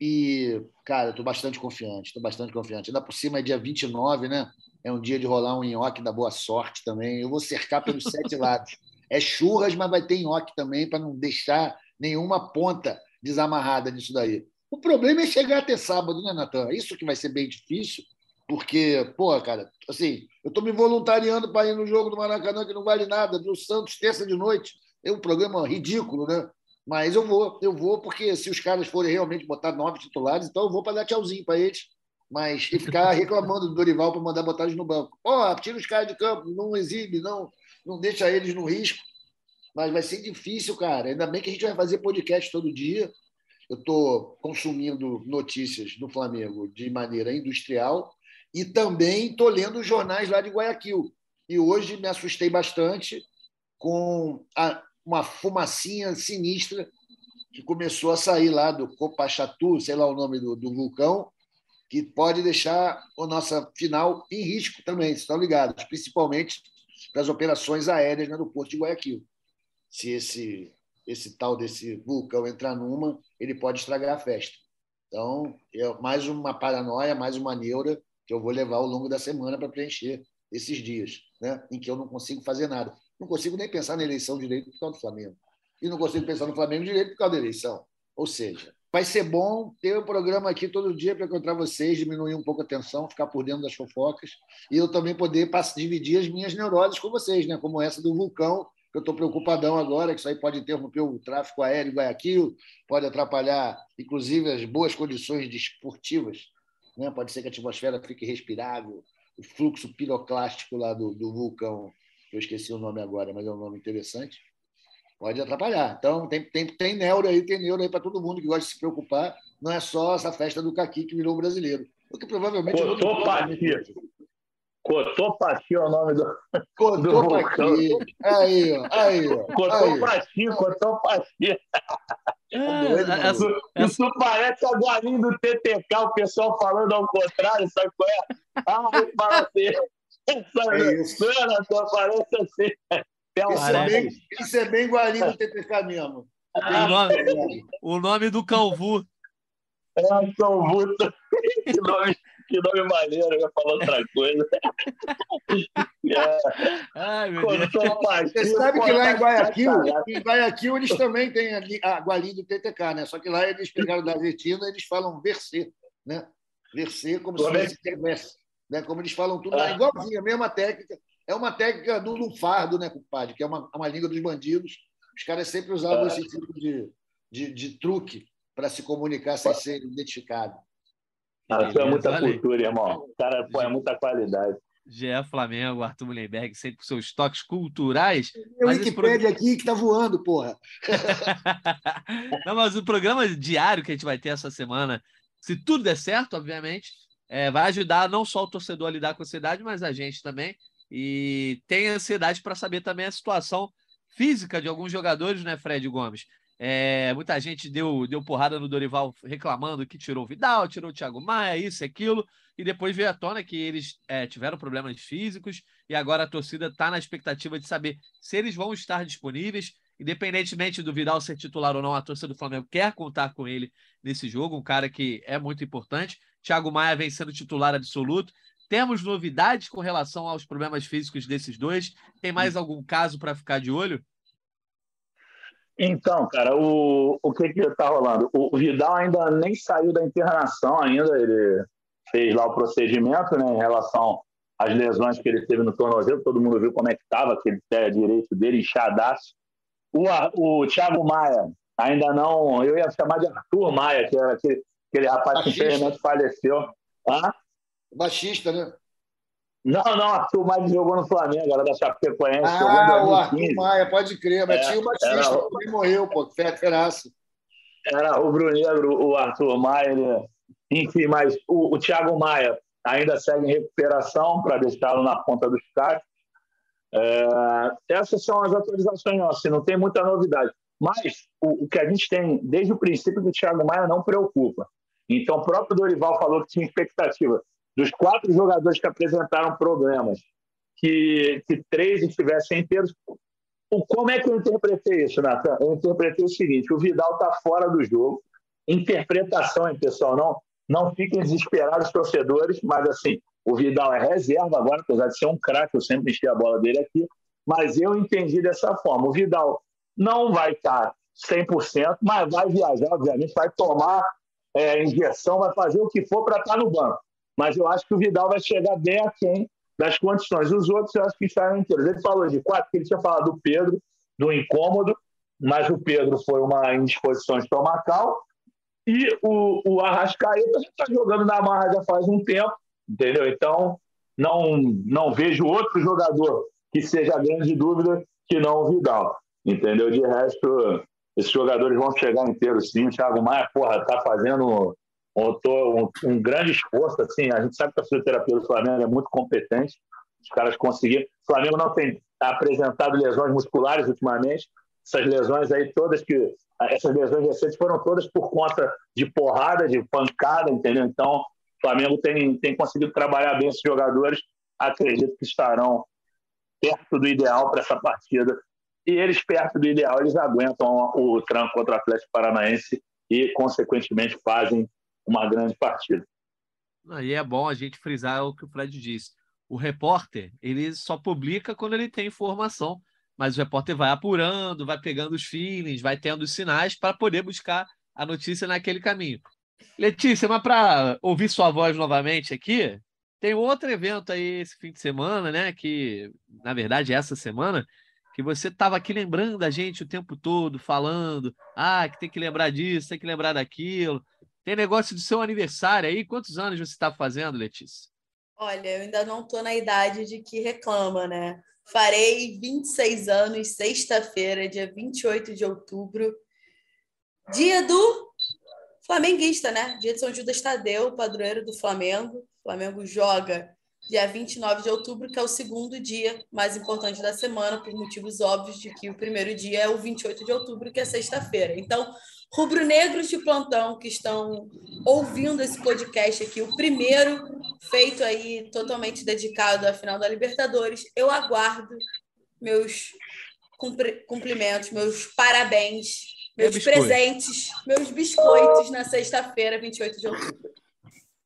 E, cara, estou bastante confiante, estou bastante confiante. Ainda por cima é dia 29, né? É um dia de rolar um nhoque da boa sorte também. Eu vou cercar pelos sete lados. É churras, mas vai ter nhoque também para não deixar nenhuma ponta desamarrada nisso daí. O problema é chegar até sábado, né, Natan? Isso que vai ser bem difícil, porque, pô, cara, assim, eu estou me voluntariando para ir no jogo do Maracanã, que não vale nada, do Santos, terça de noite. É um programa ridículo, né? Mas eu vou, eu vou, porque se os caras forem realmente botar nove titulares, então eu vou para dar tchauzinho para eles. Mas e ficar reclamando do Dorival para mandar botar eles no banco. Ó, oh, tira os caras de campo, não exibe, não, não deixa eles no risco. Mas vai ser difícil, cara. Ainda bem que a gente vai fazer podcast todo dia. Eu estou consumindo notícias do Flamengo de maneira industrial e também estou lendo os jornais lá de Guayaquil. E hoje me assustei bastante com a, uma fumacinha sinistra que começou a sair lá do Copachatu, sei lá o nome do, do vulcão, que pode deixar a nossa final em risco também, estão ligados, principalmente para as operações aéreas no aeroporto de Guayaquil. Se esse, esse tal desse vulcão entrar numa, ele pode estragar a festa. Então, é mais uma paranoia, mais uma neura que eu vou levar ao longo da semana para preencher esses dias, né, em que eu não consigo fazer nada. Não consigo nem pensar na eleição direito por causa do Flamengo. E não consigo pensar no Flamengo direito por causa da eleição. Ou seja, vai ser bom ter um programa aqui todo dia para encontrar vocês, diminuir um pouco a tensão, ficar por dentro das fofocas e eu também poder dividir as minhas neuroses com vocês, né? como essa do vulcão, que eu estou preocupadão agora, que isso aí pode interromper o tráfego aéreo em Guayaquil, pode atrapalhar, inclusive, as boas condições desportivas. Né? Pode ser que a atmosfera fique respirável, o fluxo piroclástico lá do, do vulcão eu esqueci o nome agora, mas é um nome interessante, pode atrapalhar. Então, tem, tem, tem neuro aí, tem neuro aí para todo mundo que gosta de se preocupar. Não é só essa festa do caqui que virou brasileiro. O que provavelmente. Cotopaxi. Cotopaxi é o nome do. Cotopaxi. Aí, ó. Aí, ó. Cotopaxi, Cotopaxi. É, isso, isso parece a galinha do TTK, o pessoal falando ao contrário, sabe qual é? Ah, eu falo assim. É isso. Só parece assim. Isso é, bem, isso é bem guarinho do TPK mesmo. O nome, o nome do Calvu. É, Calvu. Que nome, que nome maneiro, eu ia falar outra coisa. É. Ai, meu Deus. Você sabe que lá em Guayaquil, em Guayaquil eles também têm a guarinha do TTK, né? Só que lá eles pegaram da Argentina eles falam verser, né? Verser como se fosse né? Como eles falam tudo, é igualzinho, a mesma técnica. É uma técnica do lunfardo, né, compadre? Que é uma, uma língua dos bandidos. Os caras sempre usavam é. esse tipo de, de, de truque para se comunicar sem ser identificado. Ah, isso é muita cultura, irmão. O cara põe muita qualidade. GE Flamengo, Arthur Mullenberg, sempre com seus toques culturais. O Wikipedia pro... aqui que tá voando, porra. Não, mas o programa diário que a gente vai ter essa semana, se tudo der certo, obviamente, é, vai ajudar não só o torcedor a lidar com a ansiedade, mas a gente também. E tem ansiedade para saber também a situação física de alguns jogadores, né, Fred Gomes? É, muita gente deu, deu porrada no Dorival reclamando que tirou o Vidal, tirou o Thiago Maia, isso, aquilo, e depois veio à tona que eles é, tiveram problemas físicos e agora a torcida está na expectativa de saber se eles vão estar disponíveis. Independentemente do Vidal ser titular ou não, a torcida do Flamengo quer contar com ele nesse jogo, um cara que é muito importante. Thiago Maia vem sendo titular absoluto. Temos novidades com relação aos problemas físicos desses dois? Tem mais algum caso para ficar de olho? Então, cara, o, o que que tá rolando? O Vidal ainda nem saiu da internação ainda, ele fez lá o procedimento, né, em relação às lesões que ele teve no tornozelo, todo mundo viu como é que estava, aquele pé direito dele inchadaço. O, o Thiago Maia ainda não, eu ia chamar de Arthur Maia, que era aquele, aquele rapaz Baixista. que infelizmente faleceu. Hã? Baixista, né? Não, não, Arthur Maia jogou no Flamengo, era da Chapecoense. Ah, o Arthur Maia, pode crer, mas é, tinha o Batista, era... que morreu, pô, que feraço. Era rubro-negro, o Arthur Maia, né? enfim, mas o, o Thiago Maia ainda segue em recuperação para deixá-lo na ponta dos cacos. É, essas são as atualizações nossas, não tem muita novidade. Mas o, o, que a gente tem desde o princípio que o Thiago Maia não preocupa. Então, o próprio Dorival falou que tinha expectativa dos quatro jogadores que apresentaram problemas, que, que três estivessem inteiros. O, como é que eu interpretei isso, Natan? Eu interpretei o seguinte: o Vidal está fora do jogo. Interpretação, hein, pessoal? Não, não fiquem desesperados, torcedores, mas assim, o Vidal é reserva agora, apesar de ser um craque, eu sempre enchi a bola dele aqui, mas eu entendi dessa forma. O Vidal não vai estar 100%, mas vai viajar, obviamente, vai tomar é, injeção, vai fazer o que for para estar no banco mas eu acho que o Vidal vai chegar bem aquém das condições. Os outros eu acho que estarão inteiros. Ele falou de quatro, que ele tinha falado do Pedro, do incômodo, mas o Pedro foi uma indisposição estomacal. E o, o Arrascaeta está jogando na marra já faz um tempo, entendeu? Então, não, não vejo outro jogador que seja grande dúvida que não o Vidal, entendeu? De resto, esses jogadores vão chegar inteiros sim. O Thiago Maia, porra, tá fazendo um, um, grande esforço. Assim, a gente sabe que a fisioterapia do Flamengo é muito competente. Os caras conseguiram. O Flamengo não tem apresentado lesões musculares ultimamente. Essas lesões aí todas que essas lesões recentes foram todas por conta de porrada, de pancada, entendeu? Então, o Flamengo tem, tem conseguido trabalhar bem esses jogadores. Acredito que estarão perto do ideal para essa partida. E eles, perto do ideal, eles aguentam o tranco contra o Atlético Paranaense e, consequentemente, fazem uma grande partida. E é bom a gente frisar o que o Fred disse. O repórter, ele só publica quando ele tem informação, mas o repórter vai apurando, vai pegando os feelings, vai tendo os sinais para poder buscar a notícia naquele caminho. Letícia, mas para ouvir sua voz novamente aqui, tem outro evento aí esse fim de semana, né? Que, na verdade, essa semana, que você estava aqui lembrando da gente o tempo todo, falando, ah, que tem que lembrar disso, tem que lembrar daquilo. Tem negócio do seu aniversário aí. Quantos anos você está fazendo, Letícia? Olha, eu ainda não estou na idade de que reclama, né? Farei 26 anos, sexta-feira, dia 28 de outubro. Dia do flamenguista, né? Dia de São Judas Tadeu, padroeiro do Flamengo. O Flamengo joga dia 29 de outubro, que é o segundo dia mais importante da semana, por motivos óbvios de que o primeiro dia é o 28 de outubro, que é sexta-feira. Então, rubro-negros de plantão que estão ouvindo esse podcast aqui, o primeiro feito aí totalmente dedicado à final da Libertadores, eu aguardo meus cumprimentos, meus parabéns, meus presentes, meus biscoitos na sexta-feira, 28 de outubro.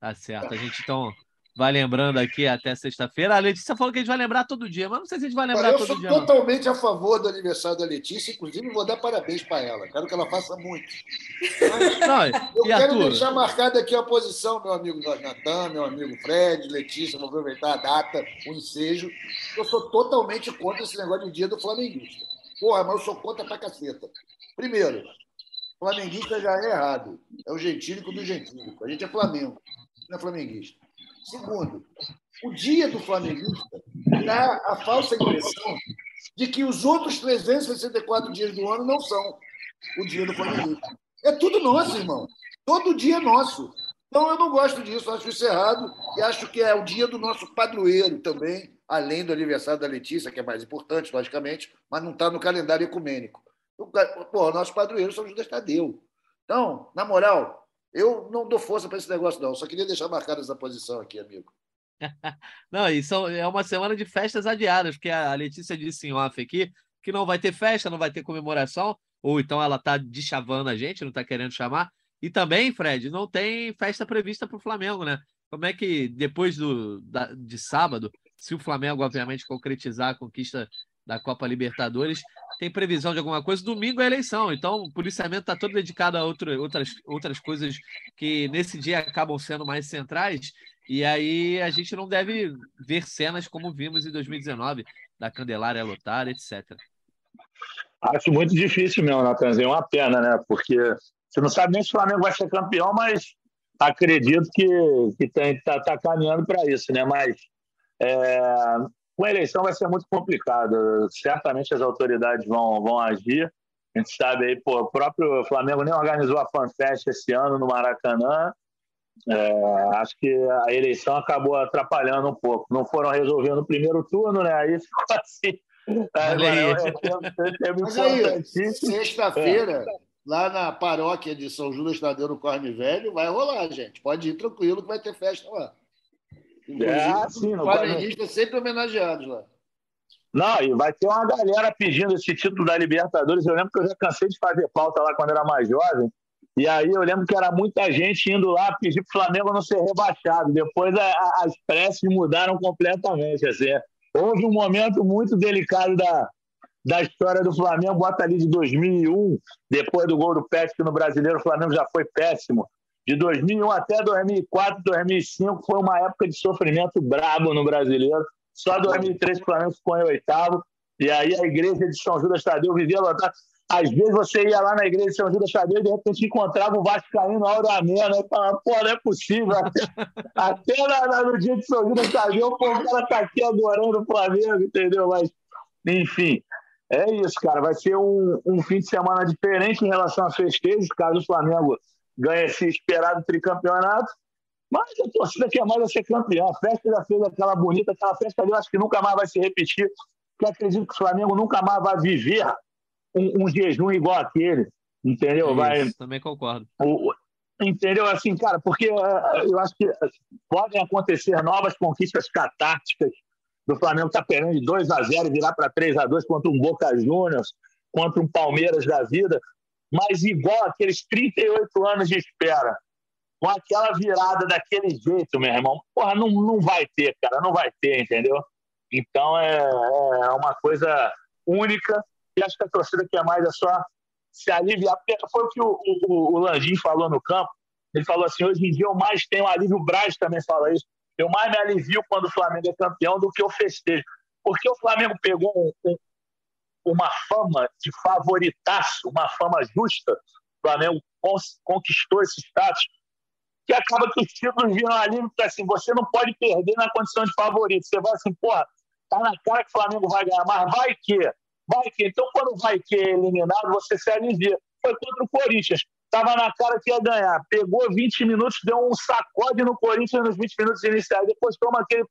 Tá certo. A gente então vai lembrando aqui até sexta-feira. A Letícia falou que a gente vai lembrar todo dia, mas não sei se a gente vai lembrar eu todo dia. Eu sou totalmente não. a favor do aniversário da Letícia, inclusive vou dar parabéns para ela. Quero que ela faça muito. Não, eu quero deixar marcada aqui a posição, meu amigo Natan, meu amigo Fred, Letícia, vou aproveitar a data, o ensejo. Eu sou totalmente contra esse negócio de dia do flamenguista. Porra, mas eu sou contra pra caceta. Primeiro, flamenguista já é errado. É o gentílico do gentílico. A gente é Flamengo, não é flamenguista. Segundo, o dia do flamenguista dá a falsa impressão de que os outros 364 dias do ano não são o dia do flamenguista. É tudo nosso, irmão. Todo dia é nosso. Então eu não gosto disso, acho isso errado e acho que é o dia do nosso padroeiro também, além do aniversário da Letícia, que é mais importante, logicamente, mas não está no calendário ecumênico. Pô, nosso padroeiro São Judas Tadeu. Então, na moral, eu não dou força para esse negócio, não. Só queria deixar marcada essa posição aqui, amigo. não, isso é uma semana de festas adiadas, porque a Letícia disse em off aqui que não vai ter festa, não vai ter comemoração, ou então ela está deschavando a gente, não está querendo chamar. E também, Fred, não tem festa prevista para o Flamengo, né? Como é que depois do, da, de sábado, se o Flamengo, obviamente, concretizar a conquista da Copa Libertadores, tem previsão de alguma coisa. Domingo é eleição, então o policiamento está todo dedicado a outro, outras, outras coisas que nesse dia acabam sendo mais centrais. E aí a gente não deve ver cenas como vimos em 2019, da Candelária lotar, etc. Acho muito difícil mesmo, Natanzinho. É uma pena, né? Porque você não sabe nem se o Flamengo vai ser campeão, mas acredito que está tá caminhando para isso, né? Mas é, com a eleição vai ser muito complicado. Certamente as autoridades vão, vão agir. A gente sabe aí, pô, o próprio Flamengo nem organizou a FanFest esse ano no Maracanã. É, acho que a eleição acabou atrapalhando um pouco. Não foram resolvendo no primeiro turno, né? Aí ficou assim. Mas aí, sexta-feira, é. lá na paróquia de São Judas Tadeu, no Corne Velho, vai rolar, gente. Pode ir tranquilo que vai ter festa lá. É, sim, quadrinistas sempre homenageados lá. Não, e vai ter uma galera pedindo esse título da Libertadores. Eu lembro que eu já cansei de fazer pauta lá quando era mais jovem. E aí eu lembro que era muita gente indo lá pedir para o Flamengo não ser rebaixado. Depois a, a, as preces mudaram completamente. Assim. Houve um momento muito delicado da, da história do Flamengo, bota ali de 2001, depois do gol do Pet, no Brasileiro o Flamengo já foi péssimo. De 2001 até 2004, 2005 foi uma época de sofrimento brabo no brasileiro. Só 2003 o Flamengo ficou em oitavo. E aí a igreja de São Judas Tadeu vivia lotada. Às vezes você ia lá na igreja de São Judas Tadeu e de repente encontrava o Vascaíno Áurea Mena e falava, pô, não é possível. Até no dia de São Judas Tadeu, o cara tá aqui adorando o Flamengo, entendeu? Mas, enfim, é isso, cara. Vai ser um, um fim de semana diferente em relação a festejos, caso o Flamengo ganha esse esperado tricampeonato. Mas a torcida quer mais é ser campeão. A festa já fez aquela bonita, aquela festa ali, eu acho que nunca mais vai se repetir. Porque acredito que o Flamengo nunca mais vai viver um, um jejum igual aquele. Entendeu? Isso, vai, também concordo. O, entendeu? Assim, cara, porque uh, eu acho que podem acontecer novas conquistas catárticas do Flamengo tá perdendo de 2 a 0 e virar para 3 a 2 contra um Boca Juniors, contra um Palmeiras da vida mas igual aqueles 38 anos de espera, com aquela virada daquele jeito, meu irmão, porra, não, não vai ter, cara, não vai ter, entendeu? Então é, é uma coisa única e acho que a torcida quer mais é só se aliviar. Foi o que o, o, o Landim falou no campo. Ele falou assim: hoje em dia eu mais tenho alívio, o Braz também fala isso. Eu mais me alivio quando o Flamengo é campeão do que eu festejo. Porque o Flamengo pegou um, um, uma fama de favoritaço, uma fama justa. O Flamengo conquistou esse status, que acaba que os títulos viram ali, porque assim, você não pode perder na condição de favorito. Você vai assim, porra, tá na cara que o Flamengo vai ganhar, mas vai que, vai que. Então, quando vai que é eliminado, você se alivia. Foi contra o Corinthians. Tava na cara que ia ganhar. Pegou 20 minutos, deu um sacode no Corinthians nos 20 minutos iniciais. Depois toma aquele,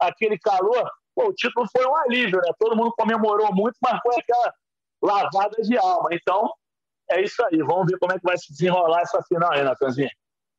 aquele calor. Pô, o título foi um alívio, né? Todo mundo comemorou muito, mas foi aquela lavada de alma. Então, é isso aí. Vamos ver como é que vai se desenrolar essa final aí, Natanzinho.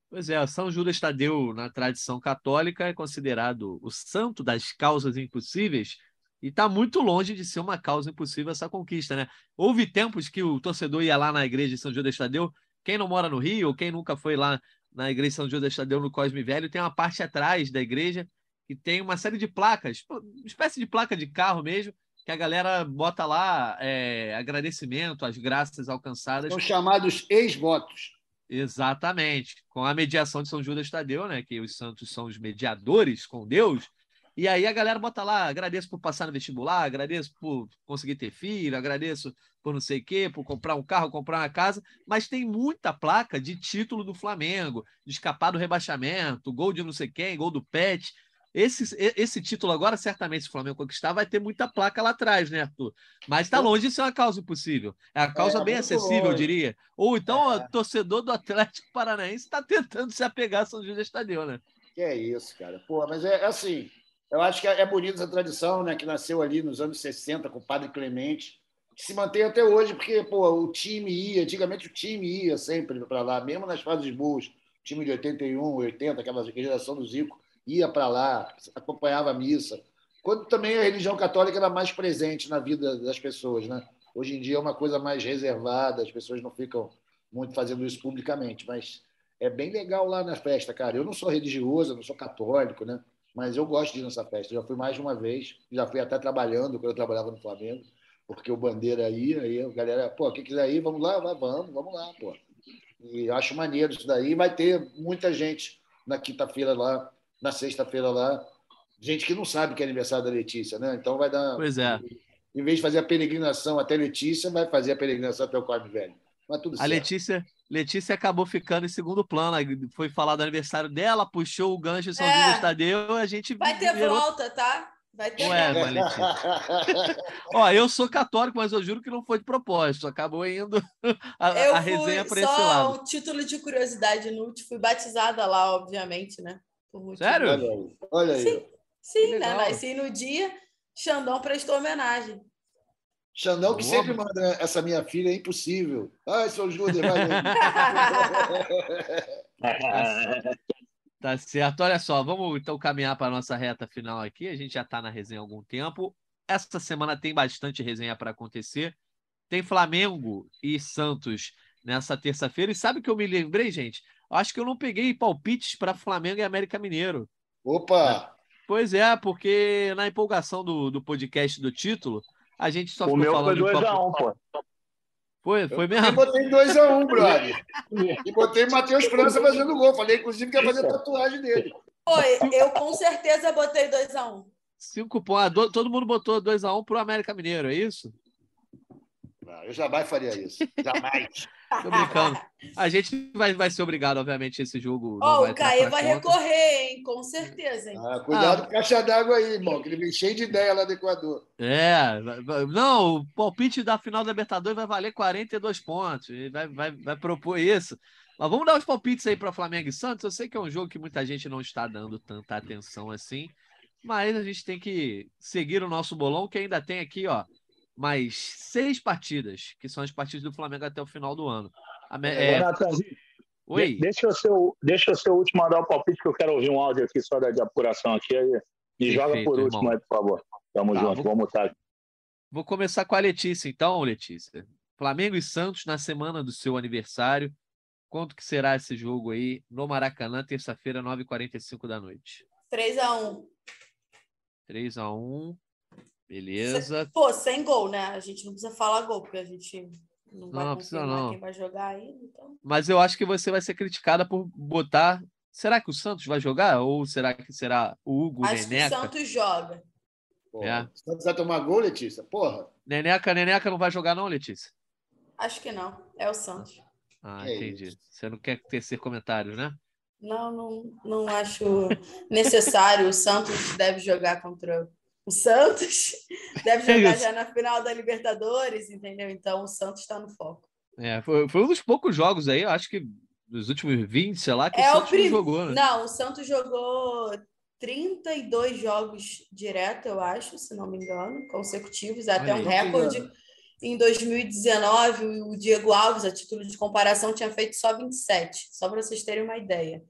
Pois é, São Judas Tadeu, na tradição católica, é considerado o santo das causas impossíveis e está muito longe de ser uma causa impossível essa conquista, né? Houve tempos que o torcedor ia lá na igreja de São Judas Tadeu, quem não mora no Rio, quem nunca foi lá na igreja de São Judas Tadeu no Cosme Velho, tem uma parte atrás da igreja que tem uma série de placas, uma espécie de placa de carro mesmo, que a galera bota lá é, agradecimento às graças alcançadas. São chamados ex-votos. Exatamente, com a mediação de São Judas Tadeu, né? Que os santos são os mediadores com Deus. E aí a galera bota lá, agradeço por passar no vestibular, agradeço por conseguir ter filho, agradeço por não sei o quê, por comprar um carro, comprar uma casa, mas tem muita placa de título do Flamengo, de escapar do rebaixamento, gol de não sei quem, gol do Pet. Esse, esse título agora, certamente, se o Flamengo conquistar, vai ter muita placa lá atrás, né, Arthur? Mas está longe de ser uma causa impossível. É a causa é, bem acessível, longe. eu diria. Ou então é. o torcedor do Atlético Paranaense está tentando se apegar a São José Estadeu, né? Que é isso, cara. Pô, mas é, é assim, eu acho que é, é bonita essa tradição, né, que nasceu ali nos anos 60 com o Padre Clemente, que se mantém até hoje, porque pô, o time ia, antigamente o time ia sempre para lá, mesmo nas fases boas, time de 81, 80, aquela geração do Zico, ia para lá, acompanhava a missa. Quando também a religião católica era mais presente na vida das pessoas, né? Hoje em dia é uma coisa mais reservada, as pessoas não ficam muito fazendo isso publicamente, mas é bem legal lá na festa, cara. Eu não sou religioso, não sou católico, né? Mas eu gosto de ir nessa festa. Já fui mais de uma vez, já fui até trabalhando quando eu trabalhava no Flamengo. porque o Bandeira aí, aí a galera, pô, quem quiser ir, vamos lá, vamos, vamos lá, pô. E acho maneiro isso daí. Vai ter muita gente na quinta-feira lá, na sexta-feira lá. Gente que não sabe que é aniversário da Letícia, né? Então vai dar. Pois é. Em vez de fazer a peregrinação até Letícia, vai fazer a peregrinação até o Corme Velho. Mas tudo A certo. Letícia, Letícia acabou ficando em segundo plano. Foi falar do aniversário dela, puxou o gancho em São É. Judas Tadeu, a gente Vai ter virou- volta, tá? Vai ter Ué, volta. mas Letícia. Ó, eu sou católico, mas eu juro que não foi de propósito. Acabou indo a, Eu a resenha fui para esse só lado. um título de curiosidade inútil. Fui batizada lá, obviamente, né? Por motivo- Sério? Olha aí. Olha aí. Sim, sim né? Nasci no dia, Xandão prestou homenagem. Xandão, que Boa, sempre manda essa minha filha, é impossível. Ai, seu Judas, vai aí. Tá certo. Olha só, vamos então caminhar para a nossa reta final aqui. A gente já está na resenha há algum tempo. Essa semana tem bastante resenha para acontecer. Tem Flamengo e Santos nessa terça-feira. E sabe o que eu me lembrei, gente? Acho que eu não peguei palpites para Flamengo e América Mineiro. Opa! Pois é, porque na empolgação do, do podcast do título, a gente só O ficou meu foi falando de 2x1, palpite. pô. Foi, foi Eu mesmo? botei 2x1, um, brother. E botei Matheus França fazendo gol. Falei, inclusive, que ia fazer a tatuagem dele. Foi, eu com certeza botei 2x1. Cinco pontos. Ah, do- Todo mundo botou 2x1 pro América Mineiro, é isso? Não, eu jamais faria isso. Jamais. Tô brincando. A gente vai, vai ser obrigado, obviamente, esse jogo. vai o Caê vai conta. recorrer, hein? Com certeza, hein? Ah, cuidado com a caixa d'água aí, irmão, que ele vem cheio de ideia lá do Equador. É, não, o palpite da final da Libertadores vai valer 42 pontos. Ele vai, vai, vai propor isso. Mas vamos dar os palpites aí para Flamengo e Santos. Eu sei que é um jogo que muita gente não está dando tanta atenção assim, mas a gente tem que seguir o nosso bolão, que ainda tem aqui, ó, mais seis partidas, que são as partidas do Flamengo até o final do ano. A me- é, Natanzinho, Oi, de- deixa eu, ser o, deixa eu ser o último a dar o palpite, que eu quero ouvir um áudio aqui só da de apuração aqui. Aí, me joga Perfeito, por último irmão. aí, por favor. Tamo Tá, junto, vou- vamos estar. vou começar com a Letícia, então, Letícia. Flamengo e Santos na semana do seu aniversário. Quanto que será esse jogo aí no Maracanã, terça-feira, 9h45 da noite? 3x1. 3 a 1 Beleza. Pô, sem gol, né? A gente não precisa falar gol, porque a gente não vai Não, precisa não. quem vai jogar ainda. Então... Mas eu acho que você vai ser criticada por botar. Será que o Santos vai jogar? Ou será que será o Hugo Acho que o Neneca? Santos joga. Porra, É. o Santos vai tomar gol, Letícia? Porra. Neneca, Neneca não vai jogar, não, Letícia? Acho que não. É o Santos. Ah, Que entendi. isso. Você não quer tecer comentários, né? Não, não, não acho necessário. O Santos deve jogar contra o Santos. Deve É jogar isso. já na final da Libertadores, entendeu? Então o Santos está no foco. É, foi, foi um dos poucos jogos aí, eu acho que dos últimos 20, sei lá, que É o o Santos não prim... jogou, né? Não, o Santos jogou 32 jogos direto, eu acho, se não me engano, consecutivos, até Olha um aí. recorde. Em 2019, o Diego Alves, a título de comparação, tinha feito só 27, só para vocês terem uma ideia.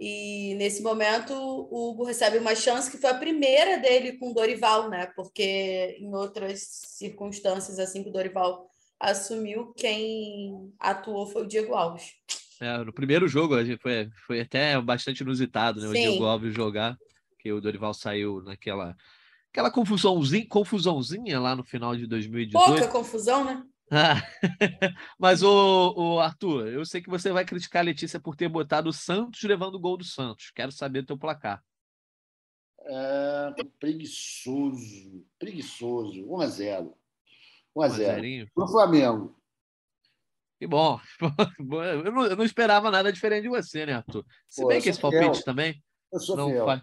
E nesse momento, o Hugo recebe uma chance que foi a primeira dele com o Dorival, né? Porque em outras circunstâncias, assim que o Dorival assumiu, quem atuou foi o Diego Alves. É, no primeiro jogo foi, foi até bastante inusitado, né? O Sim. Diego Alves jogar, que o Dorival saiu naquela aquela confusãozinha, confusãozinha lá no final de 2018. Pouca confusão, né? Ah, Mas, o, o Arthur, eu sei que você vai criticar a Letícia por ter botado o Santos levando o gol do Santos. Quero saber teu placar. É, preguiçoso. Preguiçoso. 1x0. Um 1x0. zerinho. Pro Flamengo. Que bom. Eu não, eu não esperava nada diferente de você, né, Arthur? Se Pô, bem que esse palpite fiel. também Eu sou não fiel. faz.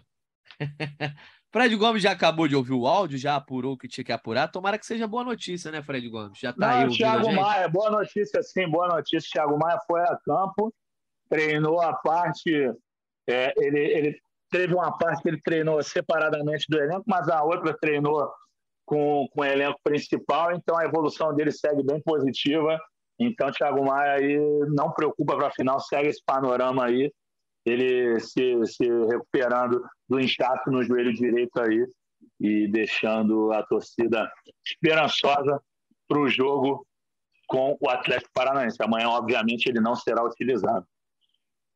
Fred Gomes já acabou de ouvir o áudio, já apurou o que tinha que apurar. Tomara que seja boa notícia, né, Fred Gomes? Já tá aí Não, ouvindo a Thiago? Maia, boa notícia, sim, boa notícia. Thiago Maia foi a campo, treinou a parte. é, ele, ele teve uma parte que ele treinou separadamente do elenco, mas a outra treinou com, com o elenco principal, então a evolução dele segue bem positiva. Então, Thiago Maia aí não preocupa para a final, segue esse panorama aí, ele se, se recuperando do inchaço no joelho direito aí e deixando a torcida esperançosa para o jogo com o Atlético Paranaense. Amanhã, obviamente, ele não será utilizado.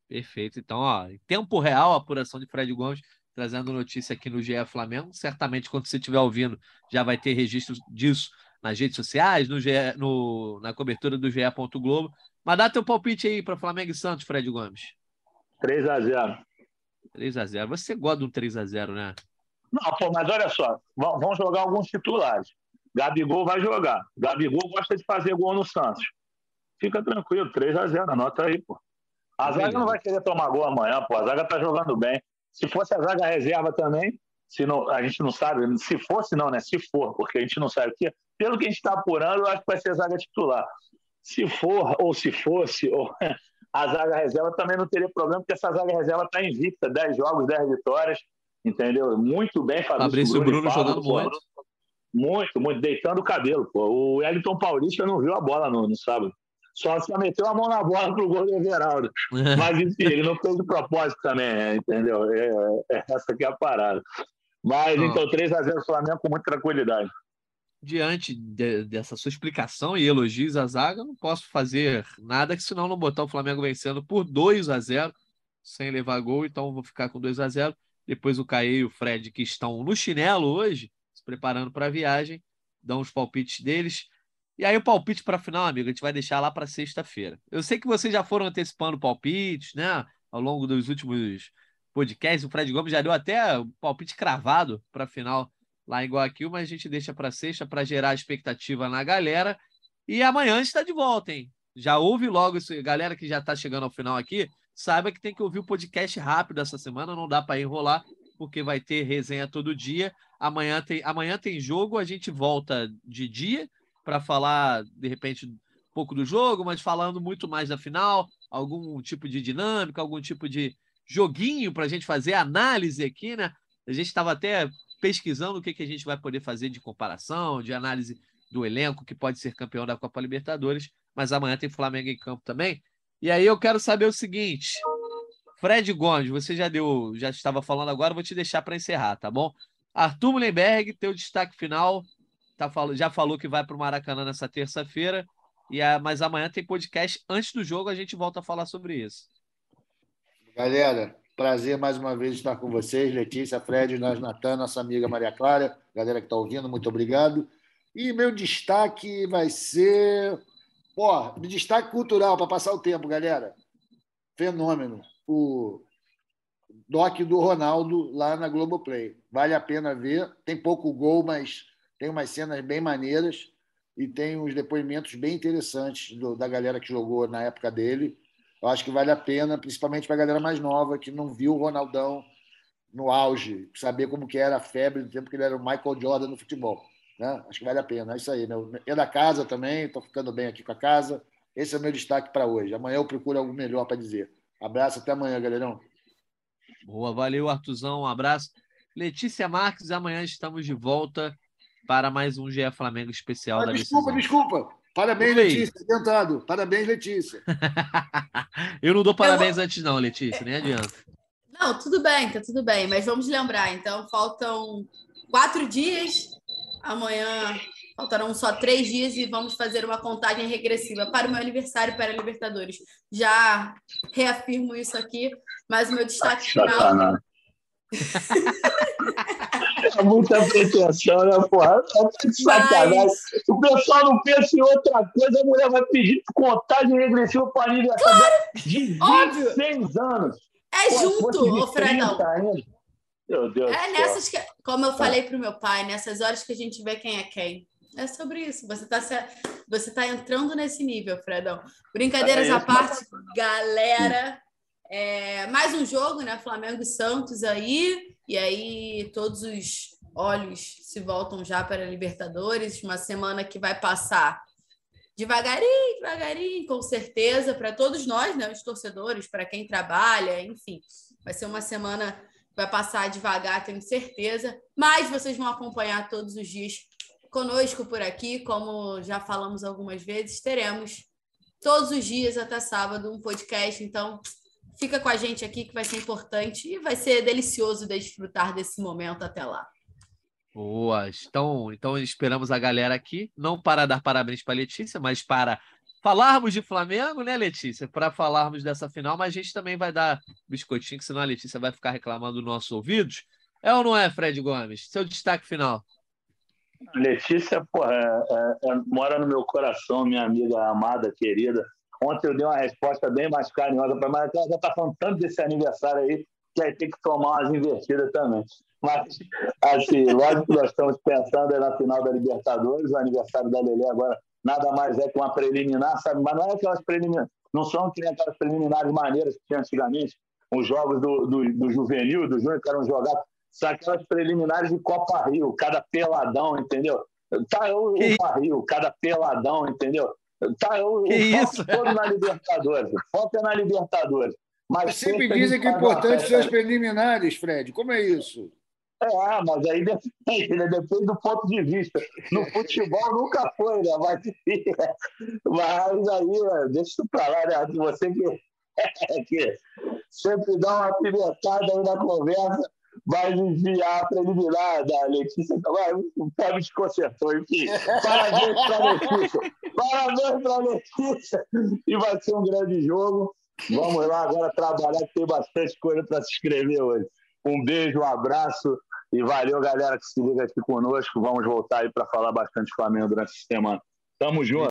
Perfeito. Então, ó, em tempo real, a apuração de Fred Gomes, trazendo notícia aqui no GE Flamengo. Certamente, quando você estiver ouvindo, já vai ter registro disso nas redes sociais, no, GE, no na cobertura do GE. Globo. Mas dá teu palpite aí para Flamengo e Santos, Fred Gomes. 3 a 0 3 a 0 Você gosta de um 3 a 0 né? Não, pô, mas olha só, vão jogar alguns titulares. Gabigol vai jogar. Gabigol gosta de fazer gol no Santos. Fica tranquilo, 3 a 0 anota aí, pô. A zaga não vai querer tomar gol amanhã, pô. A zaga tá jogando bem. Se fosse a zaga reserva também, se não, a gente não sabe, se fosse não, né? Se for, porque a gente não sabe. Porque, pelo que a gente está apurando, eu acho que vai ser a zaga titular. Se for, ou se fosse, ou a zaga reserva também não teria problema, porque essa zaga reserva está invicta, 10 jogos, 10 vitórias, entendeu? Muito bem, Fabrício, Fabrício Bruno, Bruno jogando muito. Muito, muito, deitando o cabelo. Pô. O Wellington Paulista não viu a bola no, no sábado. Só se meteu a mão na bola pro gol do Everaldo. Mas, enfim, ele não fez de propósito também, entendeu? É, é, essa aqui é a parada. Mas, então, 3 a 0 Flamengo com muita tranquilidade. Diante de, dessa sua explicação e elogios à zaga, não posso fazer nada que senão não botar o Flamengo vencendo por 2 a 0 sem levar gol, então vou ficar com 2 a 0 Depois o Caê e o Fred, que estão no chinelo hoje, se preparando para a viagem, dão os palpites deles. E aí o palpite para final, amigo, a gente vai deixar lá para sexta-feira. Eu sei que vocês já foram antecipando palpites, né? Ao longo dos últimos podcasts, o Fred Gomes já deu até o palpite cravado para final lá em Guayaquil, mas a gente deixa para sexta para gerar expectativa na galera. E amanhã a gente está de volta, hein? Já ouve logo isso, galera que já está chegando ao final aqui, saiba que tem que ouvir o podcast rápido essa semana, não dá para enrolar, porque vai ter resenha todo dia. Amanhã tem, amanhã tem jogo, a gente volta de dia para falar, de repente, um pouco do jogo, mas falando muito mais da final, algum tipo de dinâmica, algum tipo de joguinho para a gente fazer análise aqui, né? A gente estava até pesquisando o que, que a gente vai poder fazer de comparação, de análise do elenco que pode ser campeão da Copa Libertadores, mas amanhã tem Flamengo em campo também. E aí eu quero saber o seguinte: Fred Gomes, você já deu, já estava falando agora, vou te deixar para encerrar, tá bom? Arthur Mullenberg, teu destaque final, tá, já falou que vai para o Maracanã nessa terça-feira, e a, mas amanhã tem podcast antes do jogo, a gente volta a falar sobre isso. Galera, prazer mais uma vez estar com vocês, Letícia, Fred, nós, Natan, nossa amiga Maria Clara, galera que está ouvindo, muito obrigado. E meu destaque vai ser. Pô, destaque cultural para passar o tempo, galera. Fenômeno. O doc do Ronaldo lá na Globoplay. Vale a pena ver. Tem pouco gol, mas tem umas cenas bem maneiras e tem uns depoimentos bem interessantes do, da galera que jogou na época dele. Eu acho que vale a pena, principalmente para a galera mais nova que não viu o Ronaldão no auge, saber como que era a febre do tempo que ele era o Michael Jordan no futebol. Né? Acho que vale a pena. É isso aí. Meu. É da casa também, estou ficando bem aqui com a casa. Esse é o meu destaque para hoje. Amanhã eu procuro algo melhor para dizer. Abraço, até amanhã, galerão. Boa, valeu, Artuzão. Um abraço. Letícia Marques, amanhã estamos de volta para mais um GE Flamengo especial ah, da Desculpa, decisão. desculpa. Parabéns, Oi. Letícia. Tentado. Parabéns, Letícia. Eu não dou parabéns eu... antes, não, Letícia, nem adianta. Não, tudo bem, tá tudo bem. Mas vamos lembrar, então, faltam quatro dias. Amanhã faltarão só três dias e vamos fazer uma contagem regressiva para o meu aniversário para a Libertadores. Já reafirmo isso aqui, mas o meu destaque final. É muita pretensão, né, porra? É de sacanagem. Mas... O pessoal não pensa em outra coisa, a mulher vai pedir contagem regressiva para aniversário claro, de 26 anos. É Pô, junto, ô Fredão. Meu Deus é nessas que, como eu falei para o meu pai, nessas horas que a gente vê quem é quem. É sobre isso. Você está você tá entrando nesse nível, Fredão. Brincadeiras é à parte, galera. É, mais um jogo, né? Flamengo e Santos aí. E aí todos os olhos se voltam já para a Libertadores. Uma semana que vai passar devagarinho, devagarinho, com certeza, para todos nós, né? Os torcedores, para quem trabalha, enfim. Vai ser uma semana que vai passar devagar, tenho certeza. Mas vocês vão acompanhar todos os dias conosco por aqui, como já falamos algumas vezes, teremos todos os dias até sábado um podcast. Então, Fica com a gente aqui que vai ser importante e vai ser delicioso desfrutar desse momento até lá. Boa. Então, então esperamos a galera aqui, não para dar parabéns para Letícia, mas para falarmos de Flamengo, né, Letícia? Para falarmos dessa final, mas a gente também vai dar biscoitinho, que senão a Letícia vai ficar reclamando dos nossos ouvidos. É ou não é, Fred Gomes? Seu destaque final. Letícia, porra, é, é, é, mora no meu coração, minha amiga amada, querida. Ontem eu dei uma resposta bem mais carinhosa para mas ela já está falando tanto desse aniversário aí que aí tem que tomar umas invertidas também. Mas, assim, lógico que nós estamos pensando na final da Libertadores, o aniversário da Lele agora nada mais é que uma preliminar, sabe? Mas não é aquelas preliminares, não são que nem aquelas preliminares maneiras que tinha antigamente, os jogos do, do, do juvenil, do júnior, que eram jogados, são aquelas preliminares de Copa Rio, cada peladão, entendeu? Tá eu e Copa Rio, cada peladão, entendeu? Tá eu que isso? todo na Libertadores, foco é na Libertadores. Mas sempre dizem que o importante são as preliminares, Fred. Como é isso? É, mas aí depende, né? depende do ponto de vista. No futebol nunca foi, né? Mas, mas aí, né? deixa isso pra lá, né? Você que, que sempre dá uma pimentada aí na conversa, vai enviar a preliminar da Letícia. Vai, o Fábio desconcertou, enfim. Parabéns pra Letícia. Parabéns pra Letícia. E vai ser um grande jogo. Vamos lá agora trabalhar, que tem bastante coisa para se escrever hoje. Um beijo, um abraço e valeu, galera, que se liga aqui conosco. Vamos voltar aí para falar bastante Flamengo durante essa semana. Tamo junto.